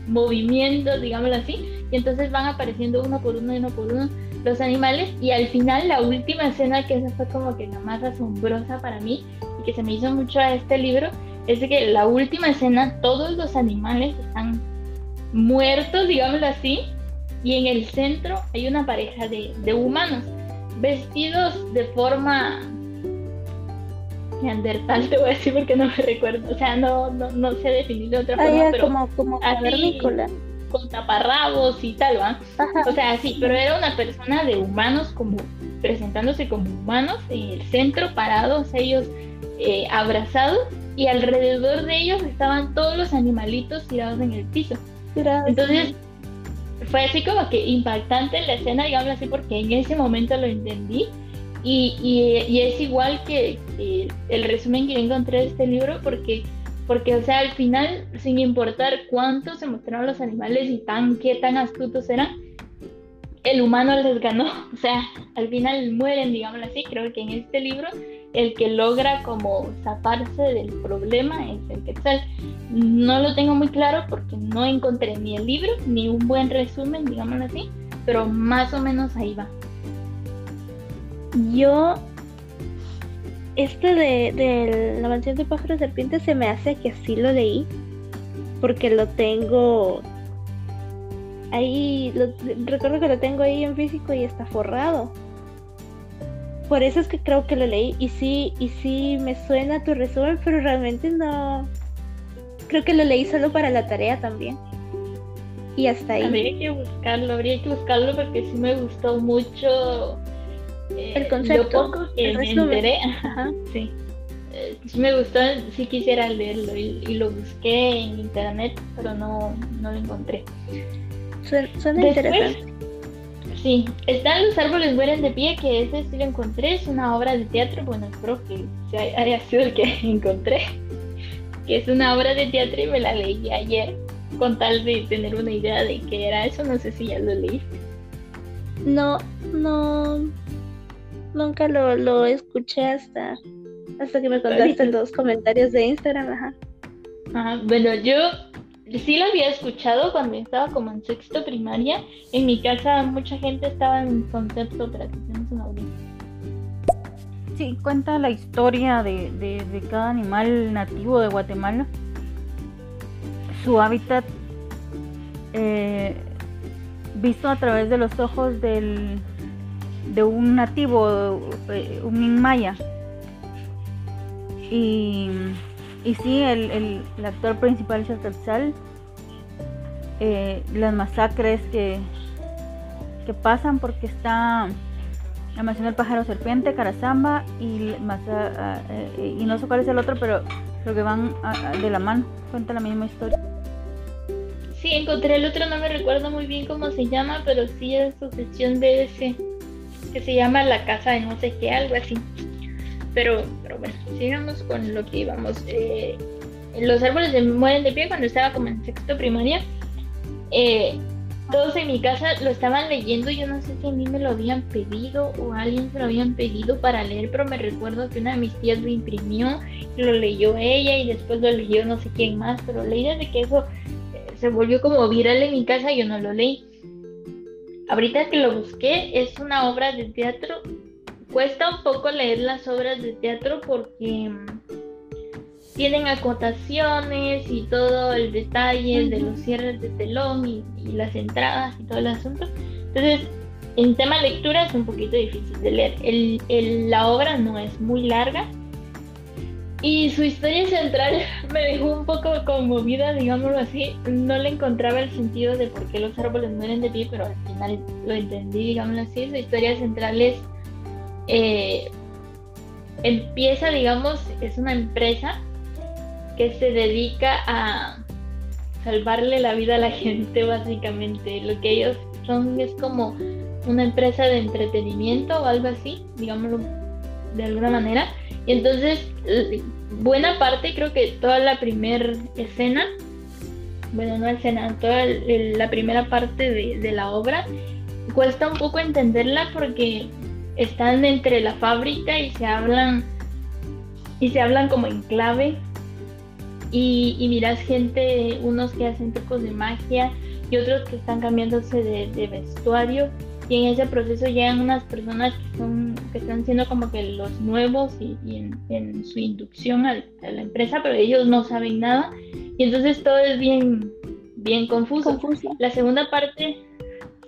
movimientos, digámoslo así, y entonces van apareciendo uno por uno y uno por uno los animales y al final la última escena que esa fue como que la más asombrosa para mí y que se me hizo mucho a este libro es de que la última escena todos los animales están muertos, digámoslo así, y en el centro hay una pareja de, humanos vestidos de forma neandertal, te voy a decir porque no me recuerdo, o sea, no, no, sé definir de otra ah, forma, pero como, como cavernícola. Con taparrabos y tal, ¿va? O sea, sí, pero era una persona de humanos como presentándose como humanos en el centro, parados ellos eh, abrazados y alrededor de ellos estaban todos los animalitos tirados en el piso. Entonces fue así como que impactante la escena, digamos así, porque en ese momento lo entendí. Y, y, es igual que, el resumen que encontré de este libro, porque, porque, o sea, al final, sin importar cuánto se mostraron los animales y tan, qué tan astutos eran, el humano les ganó. <laughs> O sea, al final mueren, digamos así. Creo que en este libro el que logra como zafarse del problema es el quetzal. No lo tengo muy claro porque no encontré ni el libro ni un buen resumen, digámoslo así, pero más o menos ahí va. Yo, este de, de la mansión de pájaros serpientes se me hace que sí lo leí porque lo tengo ahí, recuerdo que lo tengo ahí en físico y está forrado. Por eso es que creo que lo leí y sí, y sí me suena tu resumen, pero realmente no. Creo que lo leí solo para la tarea también. Y hasta ahí. Habría que buscarlo, habría que buscarlo porque sí me gustó mucho eh, el concepto. Lo poco que me enteré, <laughs> sí. Eh, sí me gustó, sí quisiera leerlo y, lo busqué en internet, pero no, no lo encontré. Suena, interesante. Sí, están Los árboles mueren de pie, que ese sí lo encontré, es una obra de teatro, bueno, espero que haya sido el que <laughs> encontré, que es una obra de teatro y me la leí ayer, con tal de tener una idea de qué era eso, no sé si ya lo leíste. No, no, nunca lo, lo escuché hasta, hasta que me contaste en los comentarios de Instagram, ajá. Ajá, bueno, yo sí lo había escuchado cuando estaba como en sexto primaria. En mi casa mucha gente estaba en concepto para que tenemos un audio. Sí, cuenta la historia de, de, cada animal nativo de Guatemala. Su hábitat eh, visto a través de los ojos del, de un nativo, eh, un Inmaya. Y y sí, el, el, actor principal Chatzal, eh, las masacres que, que pasan porque está la mansión del pájaro serpiente, Carazamba y, eh, y no sé cuál es el otro, pero lo que van de la mano, cuenta la misma historia. Sí, encontré el otro, no me recuerdo muy bien cómo se llama, pero sí es sucesión de ese, se llama La Casa de no sé qué, algo así. Pero, pero bueno, sigamos con lo que íbamos. Eh, los árboles se mueren de pie cuando estaba como en sexto primaria. Eh, todos en mi casa lo estaban leyendo. Yo no sé si a mí me lo habían pedido o alguien se lo habían pedido para leer, pero me recuerdo que una de mis tías lo imprimió, lo leyó ella y después lo leyó no sé quién más. Pero leí desde que eso eh, se volvió como viral en mi casa, yo no lo leí. Ahorita que lo busqué, es una obra de teatro cuesta un poco leer las obras de teatro porque mm, tienen acotaciones y todo el detalle de los cierres de telón y, las entradas y todo el asunto. Entonces, en tema lectura es un poquito difícil de leer. El, la obra no es muy larga y su historia central <laughs> me dejó un poco conmovida, digámoslo así. No le encontraba el sentido de por qué los árboles mueren de pie, pero al final lo entendí, digámoslo así. Su historia central es eh, empieza, digamos, es una empresa que se dedica a salvarle la vida a la <laughs> gente, básicamente. Lo que ellos son es como una empresa de entretenimiento o algo así, digámoslo de alguna manera. Y entonces, buena parte, creo que toda la primera escena, bueno, no escena, toda la primera parte de, la obra, cuesta un poco entenderla porque están entre la fábrica y se hablan y se hablan como en clave. Y, y miras gente, unos que hacen trucos de magia y otros que están cambiándose de, vestuario y en ese proceso llegan unas personas que son que están siendo como que los nuevos y, en, su inducción a, la empresa pero ellos no saben nada y entonces todo es bien bien confuso. confuso. La segunda parte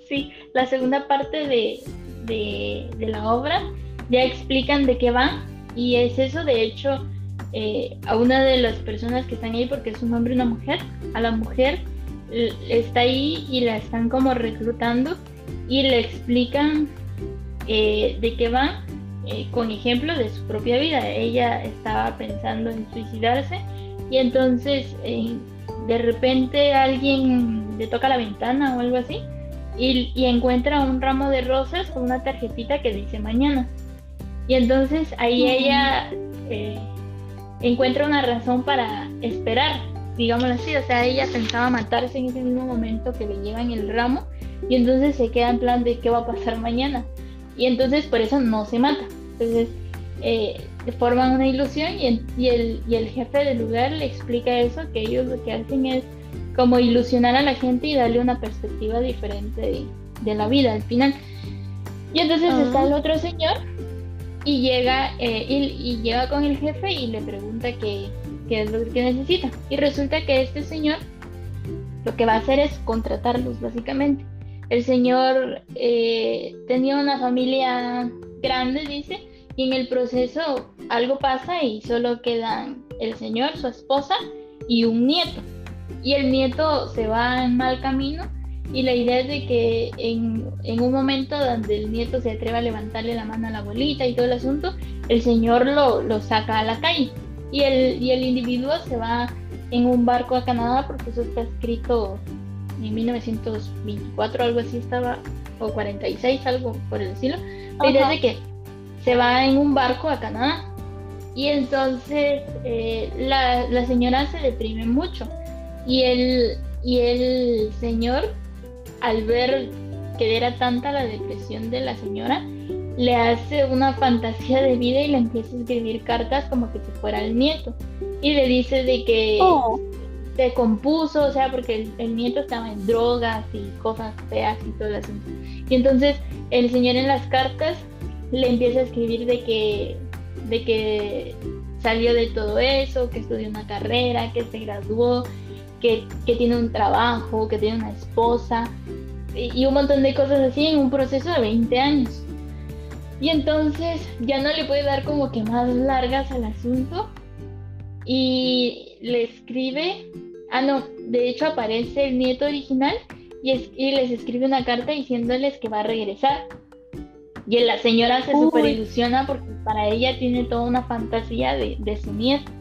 sí la segunda parte de, de, la obra ya explican de qué va y es eso, de hecho, eh, a una de las personas que están ahí, porque es un hombre y una mujer, a la mujer está ahí y la están como reclutando y le explican eh, de qué va eh, con ejemplos de su propia vida. Ella estaba pensando en suicidarse y entonces de repente alguien le toca la ventana o algo así y, encuentra un ramo de rosas con una tarjetita que dice mañana. Y entonces ahí ella eh, encuentra una razón para esperar, digámoslo así. O sea, ella pensaba matarse en ese mismo momento que le llevan el ramo y entonces se queda en plan de qué va a pasar mañana. Y entonces por eso no se mata. Entonces eh, forman una ilusión y, y, el, y el jefe del lugar le explica eso, que ellos lo que hacen es como ilusionar a la gente y darle una perspectiva diferente de, la vida al final. Y entonces está el otro señor y llega, eh, y, llega con el jefe y le pregunta qué, es lo que necesita. Y resulta que este señor lo que va a hacer es contratarlos básicamente. El señor eh, tenía una familia grande, dice, y en el proceso algo pasa y solo quedan el señor, su esposa y un nieto. Y el nieto se va en mal camino y la idea es de que en, un momento donde el nieto se atreva a levantarle la mano a la abuelita y todo el asunto, el señor lo, lo saca a la calle. Y el, y el individuo se va en un barco a Canadá porque eso está escrito en 1924 algo así estaba o 46 algo por el estilo idea es de que se va en un barco a Canadá y entonces eh, la, la señora se deprime mucho y el, y el señor, al ver que era tanta la depresión de la señora, le hace una fantasía de vida y le empieza a escribir cartas como que si fuera el nieto. Y le dice de que oh. Se compuso, o sea, porque el, nieto estaba en drogas y cosas feas y todo eso. Y entonces el señor en las cartas le empieza a escribir de que, de que salió de todo eso, que estudió una carrera, que se graduó, que, tiene un trabajo, que tiene una esposa y, un montón de cosas así en un proceso de 20 años. Y entonces ya no le puede dar como que más largas al asunto y le escribe, ah no, de hecho aparece el nieto original y, les escribe una carta diciéndoles que va a regresar. Y la señora se super ilusiona porque para ella tiene toda una fantasía de, de su nieto.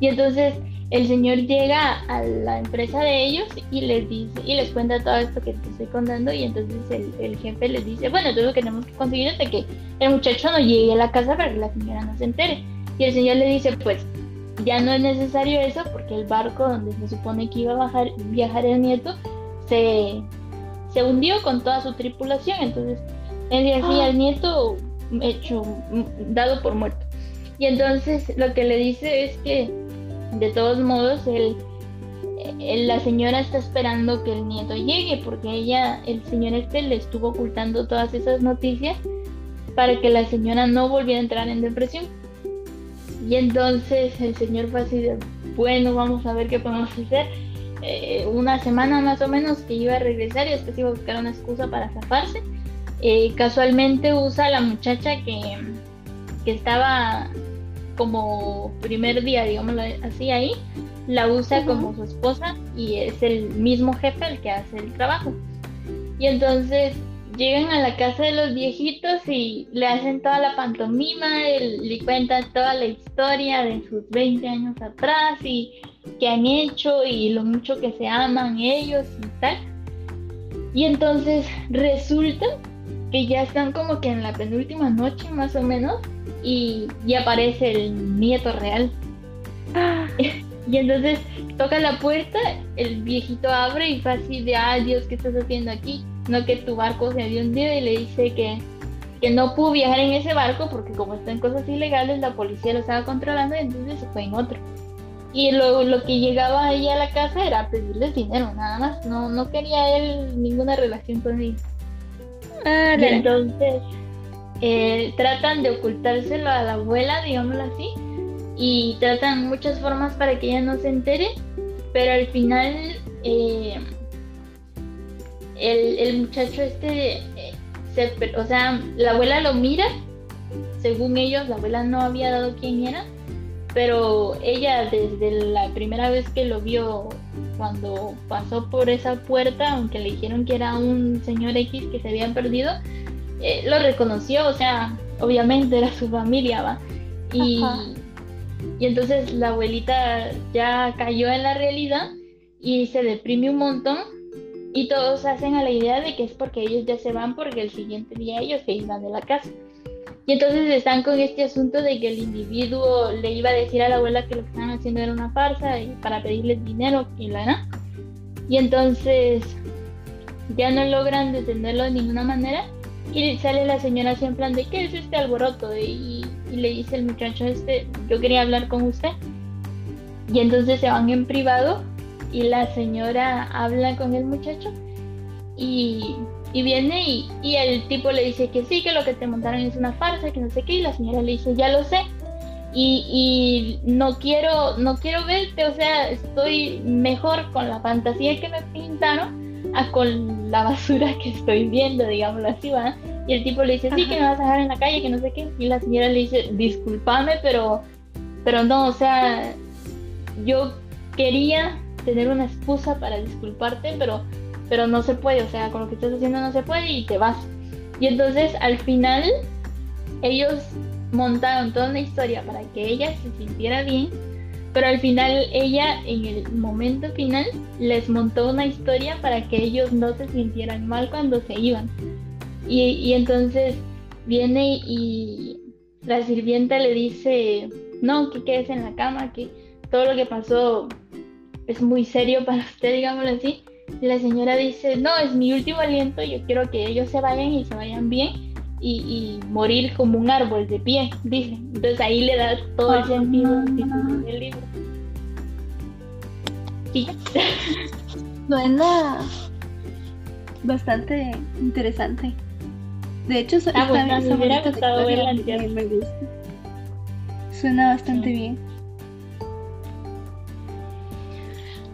Y entonces el señor llega a la empresa de ellos y les dice y les cuenta todo esto que te estoy contando y entonces el, jefe les dice bueno todo lo que tenemos que conseguir es de que el muchacho no llegue a la casa para que la señora no se entere y el señor le dice pues ya no es necesario eso porque el barco donde se supone que iba a bajar, viajar el nieto se, se hundió con toda su tripulación. Entonces él decía el nieto hecho dado por muerto. Y entonces lo que le dice es que de todos modos, la señora está esperando que el nieto llegue porque ella, el señor este le estuvo ocultando todas esas noticias para que la señora no volviera a entrar en depresión. Y entonces el señor fue así de, bueno, vamos a ver qué podemos hacer. Eh, una semana más o menos que iba a regresar y después iba a buscar una excusa para zafarse. Eh, casualmente usa a la muchacha que, que estaba como primer día, digámoslo así, ahí, la usa como su esposa y es el mismo jefe el que hace el trabajo. Y entonces llegan a la casa de los viejitos y le hacen toda la pantomima, le cuentan toda la historia de sus 20 años atrás y qué han hecho y lo mucho que se aman ellos y tal. Y entonces resulta que ya están como que en la penúltima noche más o menos y, aparece el nieto real. <gasps> y entonces toca la puerta, el viejito abre y fue así de, ay Dios, ¿qué estás haciendo aquí? No que tu barco se había hundido y le dice que, que no pudo viajar en ese barco porque como está en cosas ilegales, la policía lo estaba controlando y entonces se fue en otro. Y lo, lo que llegaba ahí a la casa era pedirles dinero, nada más. No, no quería él ninguna relación con ellos. Ah, y entonces eh, tratan de ocultárselo a la abuela, digámoslo así, y tratan muchas formas para que ella no se entere, pero al final eh, el, muchacho este, eh, se, o sea, la abuela lo mira, según ellos la abuela no había dado quién era, pero ella desde la primera vez que lo vio, cuando pasó por esa puerta, aunque le dijeron que era un señor X que se habían perdido, eh, lo reconoció, o sea, obviamente era su familia, ¿va? Y, y entonces la abuelita ya cayó en la realidad y se deprime un montón y todos hacen a la idea de que es porque ellos ya se van porque el siguiente día ellos se iban de la casa. Y entonces están con este asunto de que el individuo le iba a decir a la abuela que lo que estaban haciendo era una farsa y para pedirles dinero y la Y entonces ya no logran detenerlo de ninguna manera y sale la señora así en ¿qué es este alboroto? Y, y le dice el muchacho este, yo quería hablar con usted. Y entonces se van en privado y la señora habla con el muchacho y, viene y, y, el tipo le dice que sí, que lo que te montaron es una farsa, que no sé qué, y la señora le dice, ya lo sé. Y, y no quiero, no quiero verte, o sea, estoy mejor con la fantasía que me pintaron a con la basura que estoy viendo, digámoslo así, ¿va? Y el tipo le dice, sí, que me vas a dejar en la calle, que no sé qué. Y la señora le dice, discúlpame, pero, pero no, o sea, yo quería tener una excusa para disculparte, pero, pero no se puede, o sea, con lo que estás haciendo no se puede y te vas. Y entonces al final ellos montaron toda una historia para que ella se sintiera bien, pero al final ella en el momento final les montó una historia para que ellos no se sintieran mal cuando se iban. Y, y entonces viene y la sirvienta le dice, no, que quedes en la cama, que todo lo que pasó es muy serio para usted, digámoslo así. Y la señora dice, no, es mi último aliento, yo quiero que ellos se vayan y se vayan bien y, morir como un árbol de pie, dice. Entonces ahí le da todo el sentido del libro. Sí. <laughs> Suena bastante interesante. De hecho, ah, bueno, me hubiera gustado verla me gusta. Suena bastante bien.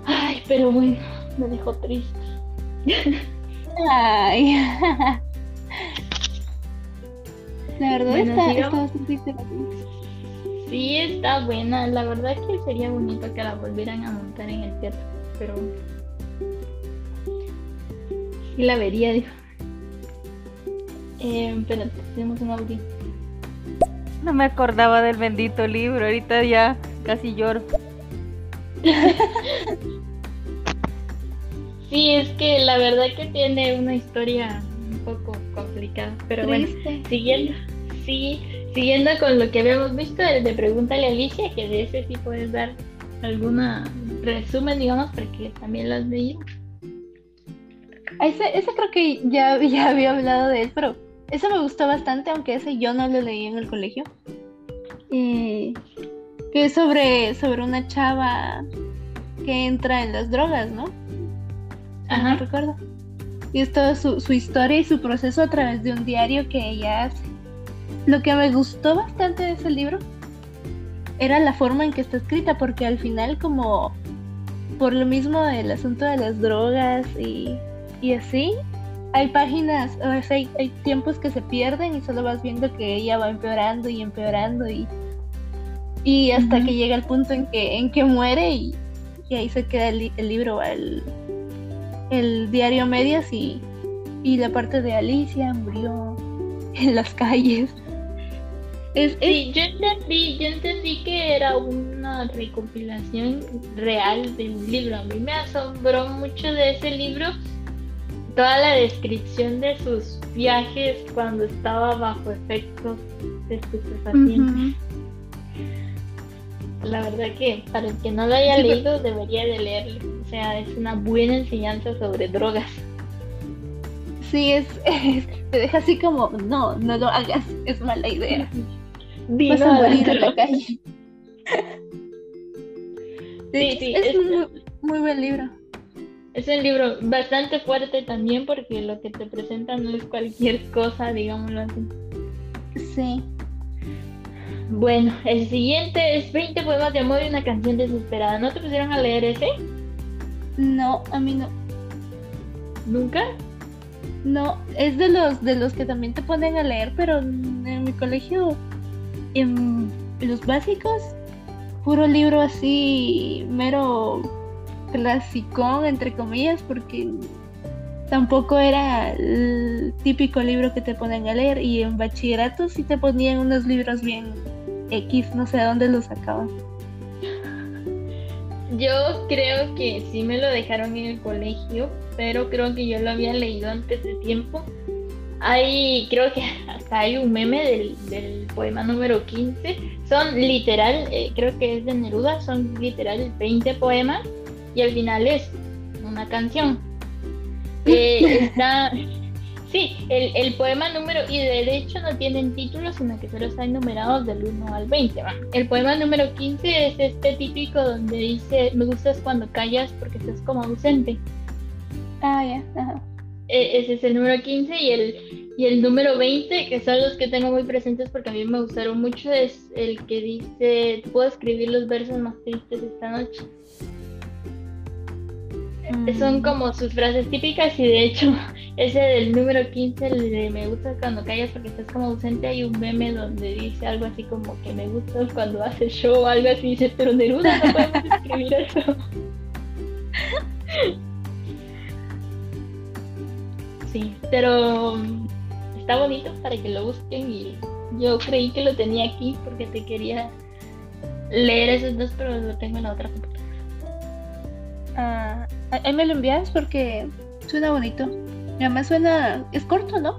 Ay, pero bueno, me dejó triste. <laughs> Ay. La verdad está, está, bastante interesante. Sí, está buena. La verdad que sería bonito que la volvieran a montar en el teatro, pero sí la vería, dijo. Eh, pero tenemos un audio. No me acordaba del bendito libro, ahorita ya casi lloro. <laughs> sí, es que la verdad que tiene una historia un poco complicada, pero bueno, siguiendo, sí, siguiendo con lo que habíamos visto, de Pregúntale a Alicia, que de ese sí puedes dar alguna resumen, digamos, porque también lo has leído. Ese, ese creo que ya, <laughs> ya había hablado de él, pero ese me gustó bastante, aunque ese yo no lo leí en el colegio. Eh, que es sobre, sobre una chava que entra en las drogas, ¿no? Ajá. No recuerdo. Y es toda su, su historia y su proceso a través de un diario que ella hace. Lo que me gustó bastante de ese libro era la forma en que está escrita, porque al final como por lo mismo del asunto de las drogas y, y así, hay páginas, o sea, hay, hay, tiempos que se pierden y solo vas viendo que ella va empeorando y empeorando y, y hasta que llega el punto en que, en que muere y, y ahí se queda el, el libro, el, el diario medias y, y la parte de Alicia murió <laughs> en las calles. Sí, yo entendí, yo entendí que era una recopilación real de un libro. A mí me asombró mucho de ese libro toda la descripción de sus viajes cuando estaba bajo efectos de estupefacientes. La verdad que para el que no lo haya leído debería de leerlo. O sea, es una buena enseñanza sobre drogas. Sí, es, te deja así como, no, no lo hagas, es mala idea. Vas a morir en la calle. Sí, sí, es, un muy, buen libro. Es un libro bastante fuerte también porque lo que te presenta no es cualquier cosa, digámoslo así. Sí. Bueno, el siguiente es 20 poemas de amor y una canción desesperada. ¿No te pusieron a leer ese? No, a mí no. ¿Nunca? No, es de los de los que también te ponen a leer, pero en mi colegio en los básicos puro libro así, mero clasicón, entre comillas, porque tampoco era el típico libro que te ponen a leer y en bachillerato sí te ponían unos libros bien X, no sé a dónde los sacaban. Yo creo que sí me lo dejaron en el colegio, pero creo que yo lo había leído antes de tiempo. Hay, creo que hasta hay un meme del, poema número 15. Son literal, eh, creo que es de Neruda, son literal 20 poemas y al final es una canción. <laughs> Eh, está, sí, el, poema número, y de hecho no tienen títulos, sino que solo están numerados del 1 al 20. El poema número 15 es este típico donde dice, me gustas cuando callas porque estás como ausente. Ah, ya, e, ese es el número 15 y el, y el número 20, que son los que tengo muy presentes porque a mí me gustaron mucho, es el que dice, puedo escribir los versos más tristes esta noche. Son mm. como sus frases típicas y de hecho <laughs> ese del número 15, el de me gusta cuando callas porque estás como ausente, hay un meme donde dice algo así como que me gusta cuando haces show o algo así, dice, pero Neruda no podemos <laughs> escribir eso. <laughs> Sí, pero está bonito para que lo busquen y yo creí que lo tenía aquí porque te quería leer esos dos, pero lo tengo en la otra computadora. Ah, ahí me lo envías porque suena bonito. Y además suena. Es corto, ¿no?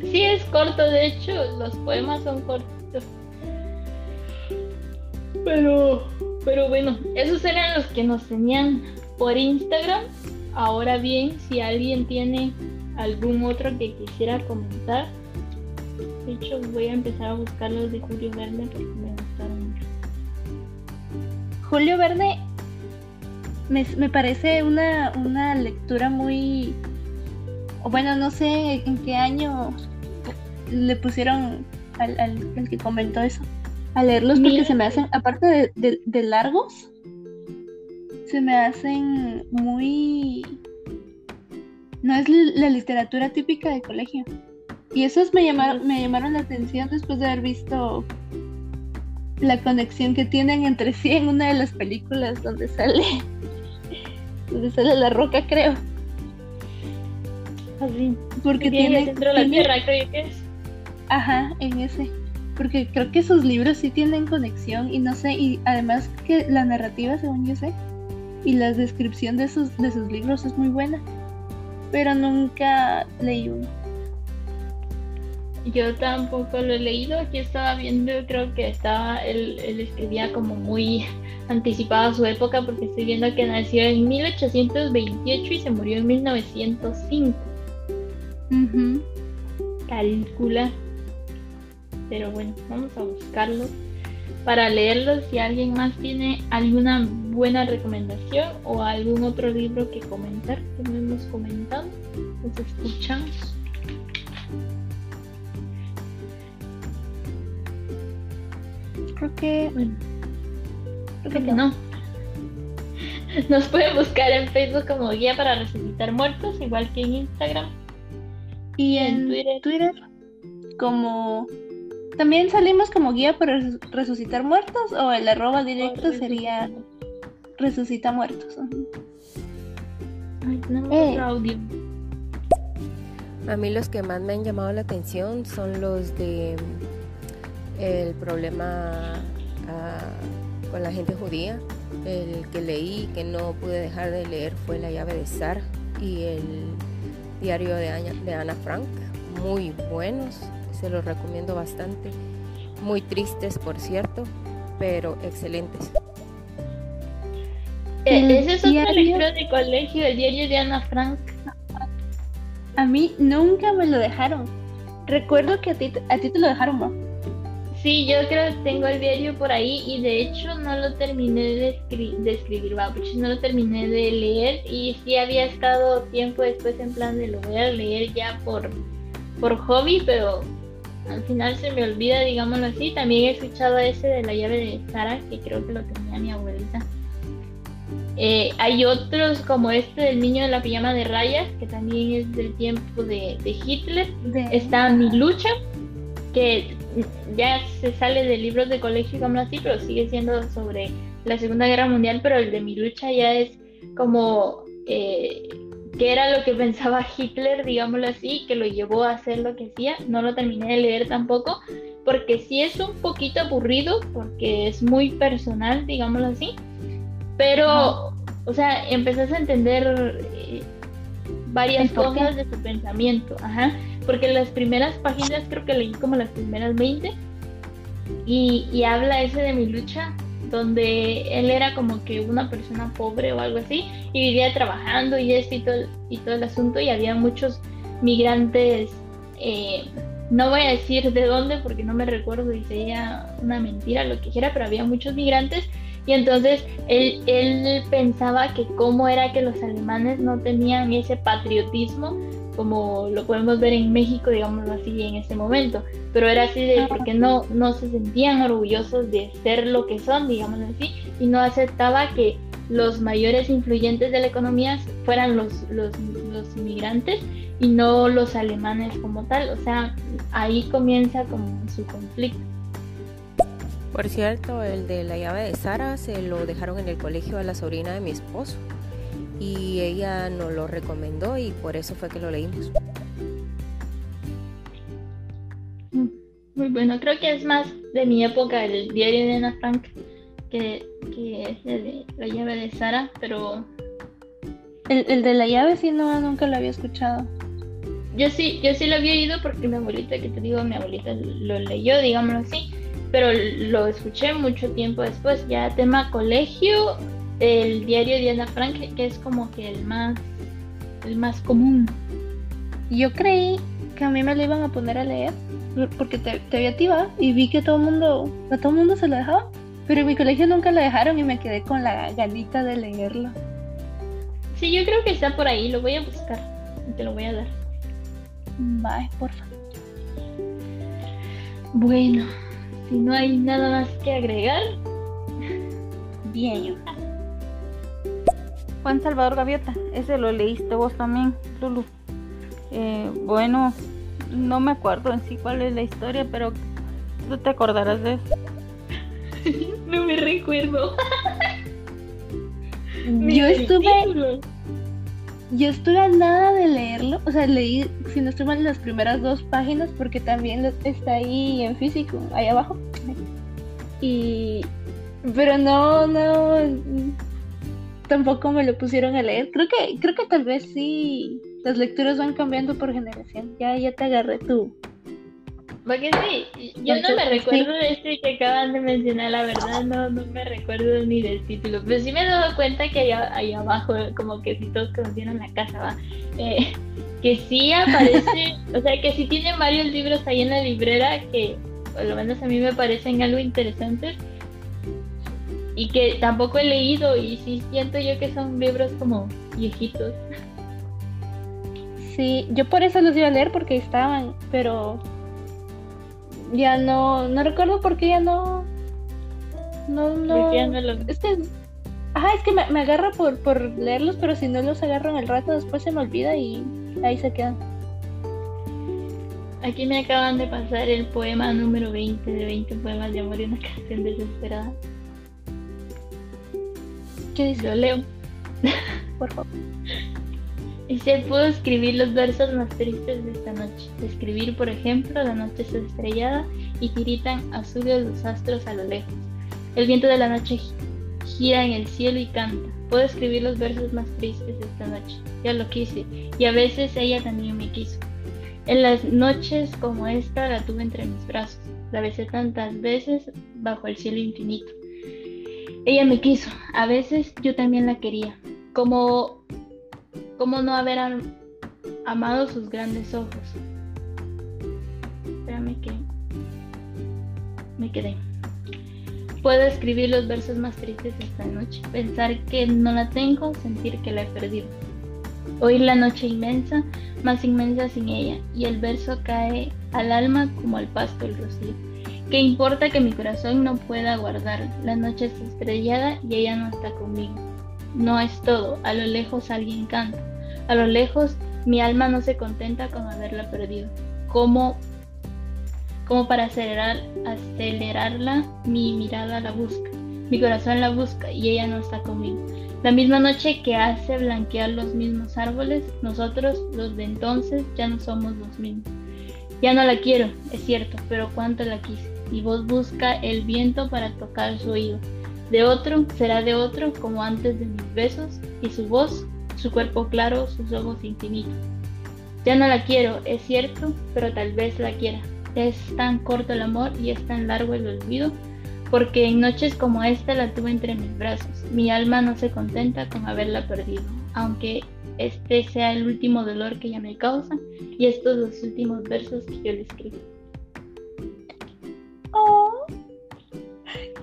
Sí, es corto. De hecho, los poemas son cortos. Pero. Pero bueno, esos eran los que nos tenían por Instagram. Ahora bien, si alguien tiene algún otro que quisiera comentar, de hecho voy a empezar a buscar los de Julio Verne porque me gustaron mucho. Julio Verne me, parece una, una lectura muy... Bueno, no sé en qué año le pusieron al, al, que comentó eso a leerlos porque se me hacen, aparte de, largos, se me hacen muy... No es la literatura típica de colegio. Y esos me llamaron, me llamaron la atención después de haber visto la conexión que tienen entre sí en una de las películas donde sale donde sale la roca, creo. Así. Porque tiene. Dentro de la tierra, creo que es. Ajá, en ese. Porque creo que sus libros sí tienen conexión y no sé, y además que la narrativa, según yo sé, y la descripción de sus, de sus libros es muy buena. Pero nunca leí uno. Yo tampoco lo he leído, aquí estaba viendo, creo que estaba, él, él escribía como muy anticipado a su época porque estoy viendo que nació en 1828 y se murió en 1905. Calcula. Pero bueno, vamos a buscarlo para leerlo. Si alguien más tiene alguna buena recomendación o algún otro libro que comentar que no hemos comentado, los escuchamos. Creo que, bueno, creo que no. <laughs> Nos pueden buscar en Facebook como Guía para Resucitar Muertos, igual que en Instagram. Y en, Twitter. como... También salimos como Guía para Resucitar Muertos o el arroba directo sería Resucita Muertos. Ay, tenemos eh. audio. A mí los que más me han llamado la atención son los de el problema ah, con la gente judía. El que leí que no pude dejar de leer fue La llave de Sar y el diario de Ana, de Ana Frank. Muy buenos, se los recomiendo bastante. Muy tristes, por cierto, pero excelentes. Ese es otro libro de colegio, el diario de Ana Frank. A mí nunca me lo dejaron. Recuerdo que a ti, a ti te lo dejaron, ¿no? Sí, yo creo que tengo el diario por ahí y de hecho no lo terminé de, escribir, no lo terminé de leer y sí había estado tiempo después en plan de lo voy a leer ya por, por hobby, pero al final se me olvida, digámoslo así. También he escuchado ese de la llave de Sara, que creo que lo tenía mi abuelita. Eh, hay otros como este del niño de la pijama de rayas, que también es del tiempo de, Hitler. Está Mi lucha, que ya se sale de libros de colegio, como así, pero sigue siendo sobre la Segunda Guerra Mundial, pero el de mi lucha ya es como eh, que era lo que <laughs> pensaba Hitler, digámoslo así, que lo llevó a hacer lo que hacía. No lo terminé de leer tampoco, porque sí es un poquito aburrido, porque es muy personal, digámoslo así. Pero, o sea, empezás a entender eh, varias cosas de su pensamiento, ajá. Porque las primeras páginas, creo que leí como las primeras 20, y, habla ese de mi lucha donde él era como que una persona pobre o algo así y vivía trabajando y esto y todo, y todo el asunto y había muchos migrantes, eh, no voy a decir de dónde porque no me recuerdo y sería una mentira lo que quiera, pero había muchos migrantes y entonces él, él pensaba que cómo era que los alemanes no tenían ese patriotismo como lo podemos ver en México, digámoslo así, en este momento. Pero era así de porque no, no se sentían orgullosos de ser lo que son, digámoslo así, y no aceptaba que los mayores influyentes de la economía fueran los, los, los inmigrantes y no los alemanes como tal. O sea, ahí comienza como su conflicto. Por cierto, el de la llave de Sara se lo dejaron en el colegio a la sobrina de mi esposo y ella nos lo recomendó y por eso fue que lo leímos. Muy bueno, creo que es más de mi época el diario de Ana Frank que, que es el de la llave de Sara, pero... El, el de la llave sí, no, nunca lo había escuchado. Yo sí, yo sí lo había oído porque mi abuelita, que te digo, mi abuelita lo leyó, digámoslo así, pero lo escuché mucho tiempo después, ya tema colegio, el diario de Ana Frank, que es como que el más, el más común. Yo creí que a mí me lo iban a poner a leer porque te, te vi activa y vi que todo el mundo, a todo el mundo se lo dejaba, pero en mi colegio nunca lo dejaron y me quedé con la ganita de leerlo. Sí, yo creo que está por ahí, lo voy a buscar te lo voy a dar. Bye, porfa. Bueno, si no hay nada más que agregar, bien yo. Juan Salvador Gaviota, ese lo leíste vos también, Lulu. Eh, bueno, no me acuerdo en sí cuál es la historia, pero tú te acordarás de eso. <laughs> no me recuerdo. <laughs> yo estuve. Yo estuve a nada de leerlo, o sea, leí, si no estuve en las primeras dos páginas, porque también está ahí en físico, ahí abajo. Y. Pero no, no tampoco me lo pusieron a leer. Creo que, creo que tal vez sí. Las lecturas van cambiando por generación. Ya, ya te agarré tú. Porque sí, yo no me recuerdo de este que acaban de mencionar, la verdad no, no me recuerdo ni del título, pero sí me he dado cuenta que allá, ahí abajo, como que si todos conocieron la casa, va, eh, que sí aparece, <laughs> o sea, que sí tiene varios libros ahí en la librera que, por lo menos a mí me parecen algo interesantes, y que tampoco he leído y sí siento yo que son libros como viejitos. Sí, yo por eso los iba a leer porque estaban, pero ya no, no recuerdo por qué ya no, no, no. Es que, ajá, es que me, me agarra por, por leerlos, pero si no los agarro en el rato después se me olvida y ahí se quedan. Aquí me acaban de pasar el poema número 20 de 20 poemas de amor y una canción desesperada. ¿Qué dice? Lo leo. <laughs> Por favor. Y se pudo escribir los versos más tristes de esta noche. Escribir, por ejemplo, la noche está estrellada y tiritan azules los astros a lo lejos. El viento de la noche gira en el cielo y canta. Puedo escribir los versos más tristes de esta noche. Ya lo quise. Y a veces ella también me quiso. En las noches como esta la tuve entre mis brazos. La besé tantas veces bajo el cielo infinito. Ella me quiso, a veces yo también la quería. Como, como no haber amado sus grandes ojos. Espérame que me quedé. Puedo escribir los versos más tristes esta noche, pensar que no la tengo, sentir que la he perdido. Oír la noche inmensa, más inmensa sin ella, y el verso cae al alma como al pasto el rocío. ¿Qué importa que mi corazón no pueda guardar? La noche está estrellada y ella no está conmigo. No es todo, a lo lejos alguien canta. A lo lejos mi alma no se contenta con haberla perdido. ¿Cómo, para acelerar, acelerarla, mi mirada la busca, mi corazón la busca y ella no está conmigo. La misma noche que hace blanquear los mismos árboles, nosotros, los de entonces, ya no somos los mismos. Ya no la quiero, es cierto, pero cuánto la quise. Y vos busca el viento para tocar su oído. De otro, será de otro, como antes de mis besos, y su voz, su cuerpo claro, sus ojos infinitos. Ya no la quiero, es cierto, pero tal vez la quiera. Es tan corto el amor y es tan largo el olvido, porque en noches como esta la tuve entre mis brazos. Mi alma no se contenta con haberla perdido, aunque este sea el último dolor que ella me causa y estos los últimos versos que yo le escribo. ¡Oh!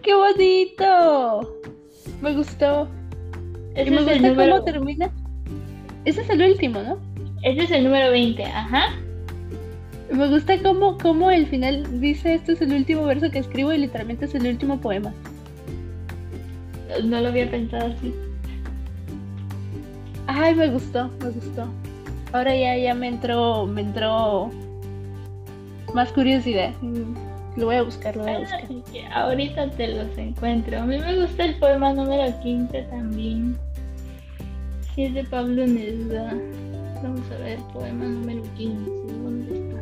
¡Qué bonito! Me gustó. y me gusta cómo termina. Ese es el último, ¿no? Ese es el número 20, ajá. Me gusta cómo, cómo el final dice esto es el último verso que escribo y literalmente es el último poema. No lo había pensado así. Ay, me gustó, me gustó. Ahora ya, ya me entró, me entró más curiosidad. Lo voy a buscar, lo voy a buscar. ahorita te los encuentro. A mí me gusta el poema número 15 también. Sí, es de Pablo Neruda. Vamos a ver, poema número 15. ¿Dónde está?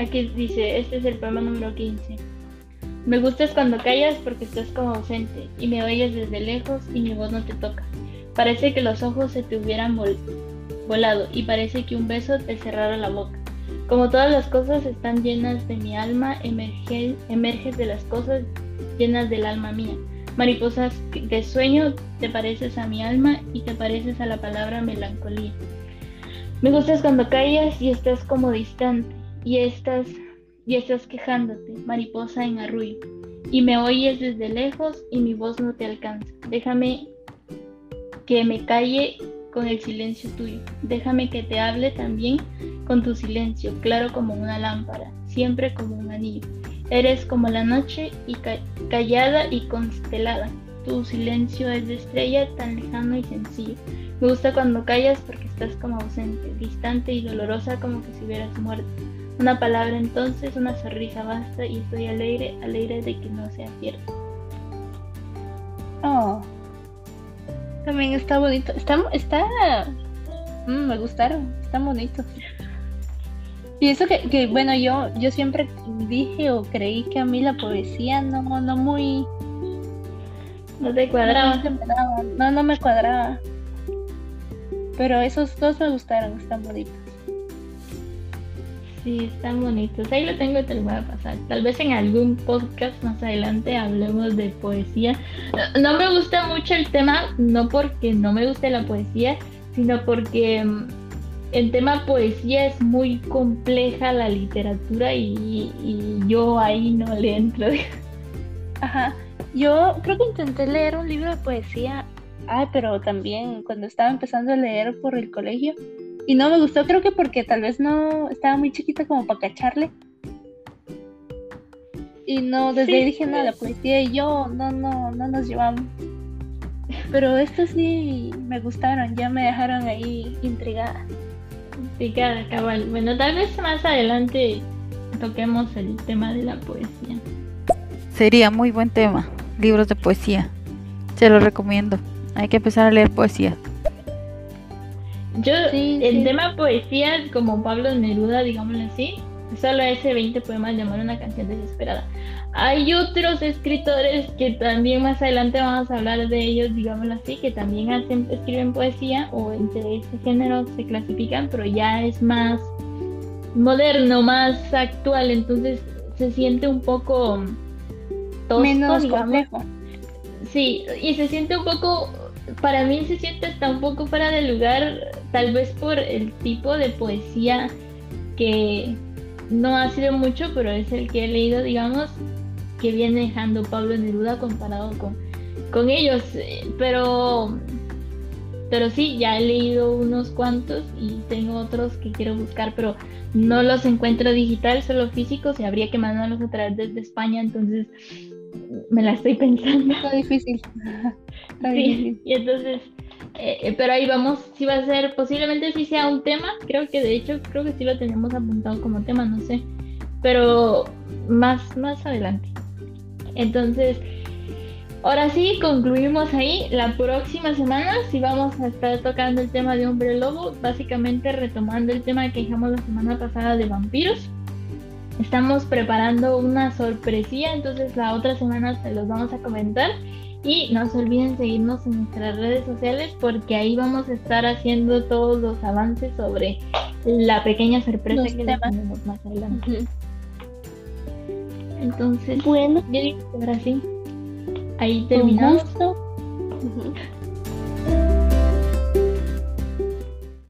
Aquí dice, este es el poema número 15. Me gustas cuando callas porque estás como ausente y me oyes desde lejos y mi voz no te toca. Parece que los ojos se te hubieran y parece que un beso te cerrara la boca. Como todas las cosas están llenas de mi alma, emerge, emerges de las cosas llenas del alma mía. Mariposas de sueño, te pareces a mi alma y te pareces a la palabra melancolía. Me gustas cuando callas y estás como distante y estás y estás quejándote, mariposa en arrullo, y me oyes desde lejos y mi voz no te alcanza. Déjame que me calle con el silencio tuyo. Déjame que te hable también con tu silencio, claro como una lámpara, siempre como un anillo. Eres como la noche y callada y constelada. Tu silencio es de estrella tan lejano y sencillo. Me gusta cuando callas porque estás como ausente, distante y dolorosa como que si hubieras muerto. Una palabra entonces, una sonrisa basta y estoy alegre, alegre de que no sea cierto. Oh. También está bonito. Está, está, mm, me gustaron. Están bonitos. Pienso que, que, bueno, yo, yo siempre dije o creí que a mí la poesía no, no muy... No te cuadraba. No, no me cuadraba. Pero esos dos me gustaron, están bonitos. Sí, están bonitos. Ahí lo tengo y te lo voy a pasar. Tal vez en algún podcast más adelante hablemos de poesía. No me gusta mucho el tema, no porque no me guste la poesía, sino porque mm, en tema poesía es muy compleja la literatura y, yo ahí no le entro. <laughs> Ajá. Yo creo que intenté leer un libro de poesía, ah, pero también cuando estaba empezando a leer por el colegio y no me gustó, creo que porque tal vez no estaba muy chiquita como para cacharle. Y no, desde ahí dije, no, la poesía y yo no, no, no nos llevamos. Pero estos sí me gustaron, ya me dejaron ahí intrigada. Sí, cabal. Bueno, tal vez más adelante toquemos el tema de la poesía. Sería muy buen tema, libros de poesía. Se los recomiendo. Hay que empezar a leer poesía. Yo, el tema poesía, como Pablo Neruda, digámoslo así, solo ese 20 poemas llamaron una canción desesperada. Hay otros escritores que también más adelante vamos a hablar de ellos, digámoslo así, que también hacen, escriben poesía o entre este género se clasifican, pero ya es más moderno, más actual, entonces se siente un poco tosco, menos complejo. Sí, y se siente un poco, para mí se siente hasta un poco fuera de lugar, tal vez por el tipo de poesía que no ha sido mucho, pero es el que he leído, digamos, que viene dejando Pablo Neruda comparado con, con ellos. Pero, pero sí, ya he leído unos cuantos y tengo otros que quiero buscar, pero no los encuentro digital, solo físicos y habría que mandarlos a través desde España, entonces me la estoy pensando. Está difícil. <laughs> sí, y entonces Eh, eh, pero ahí vamos, si va a ser, posiblemente si sea un tema, creo que de hecho, creo que sí lo tenemos apuntado como tema, no sé, pero más, más adelante. Entonces, ahora sí, concluimos ahí. La próxima semana sí vamos a estar tocando el tema de hombre lobo, básicamente retomando el tema que dejamos la semana pasada de vampiros. Estamos preparando una sorpresía, entonces la otra semana se los vamos a comentar. Y no se olviden seguirnos en nuestras redes sociales porque ahí vamos a estar haciendo todos los avances sobre la pequeña sorpresa que les tenemos más adelante. Entonces, Bueno, yo digo que ahora sí. Ahí terminamos.